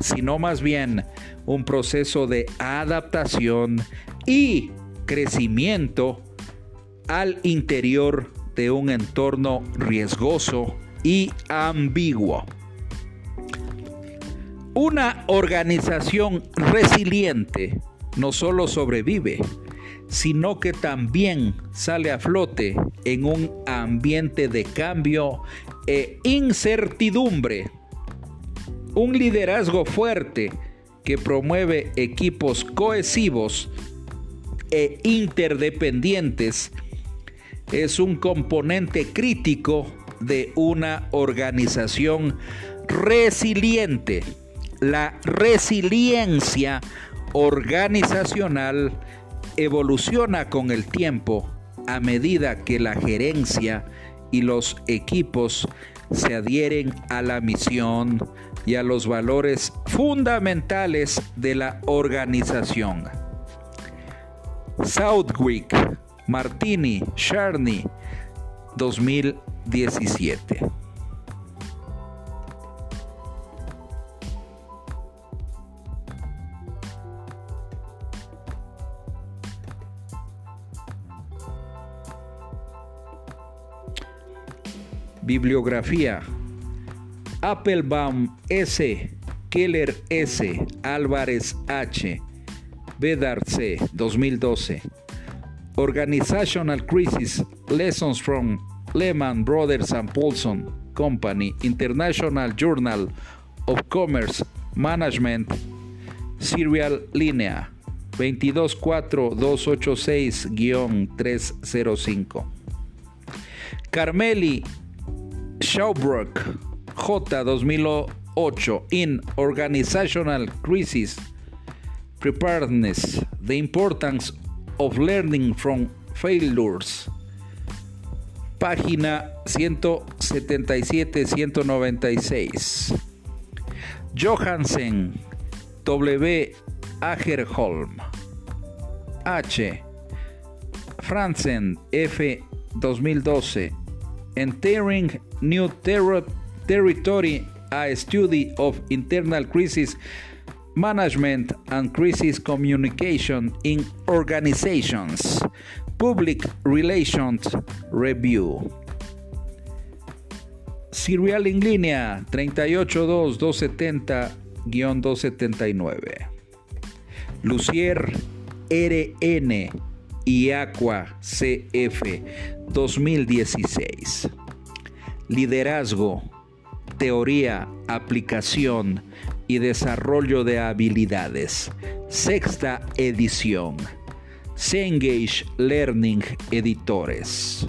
sino más bien un proceso de adaptación y crecimiento al interior de un entorno riesgoso y ambiguo. Una organización resiliente no solo sobrevive, sino que también sale a flote en un ambiente de cambio e incertidumbre. Un liderazgo fuerte que promueve equipos cohesivos e interdependientes es un componente crítico de una organización resiliente. La resiliencia organizacional evoluciona con el tiempo a medida que la gerencia y los equipos se adhieren a la misión y a los valores fundamentales de la organización. Southwick Martini, Charney, 2017. Bibliografía. Applebaum S. Keller S. Álvarez H. Bedard C. 2012. Organizational Crisis Lessons from Lehman Brothers and Paulson Company, International Journal of Commerce Management, Serial Linea 224286-305. Carmeli Schaubrook J 2008 in Organizational Crisis Preparedness The Importance of Learning from Failures. Página 177-196. Johansen, W. Agerholm. H. Franzen, F. 2012. Entering New Territory, a Study of Internal Crisis Management and Crisis Communication in Organizations, Public Relations Review. Serial en línea 382-270-279. Lucier RN y Aqua CF 2016. Liderazgo, teoría, aplicación, y desarrollo de habilidades. Sexta edición. Cengage Learning Editores.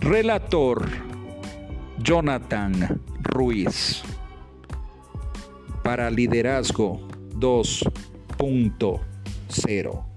Relator Jonathan Ruiz. Para liderazgo 2.0.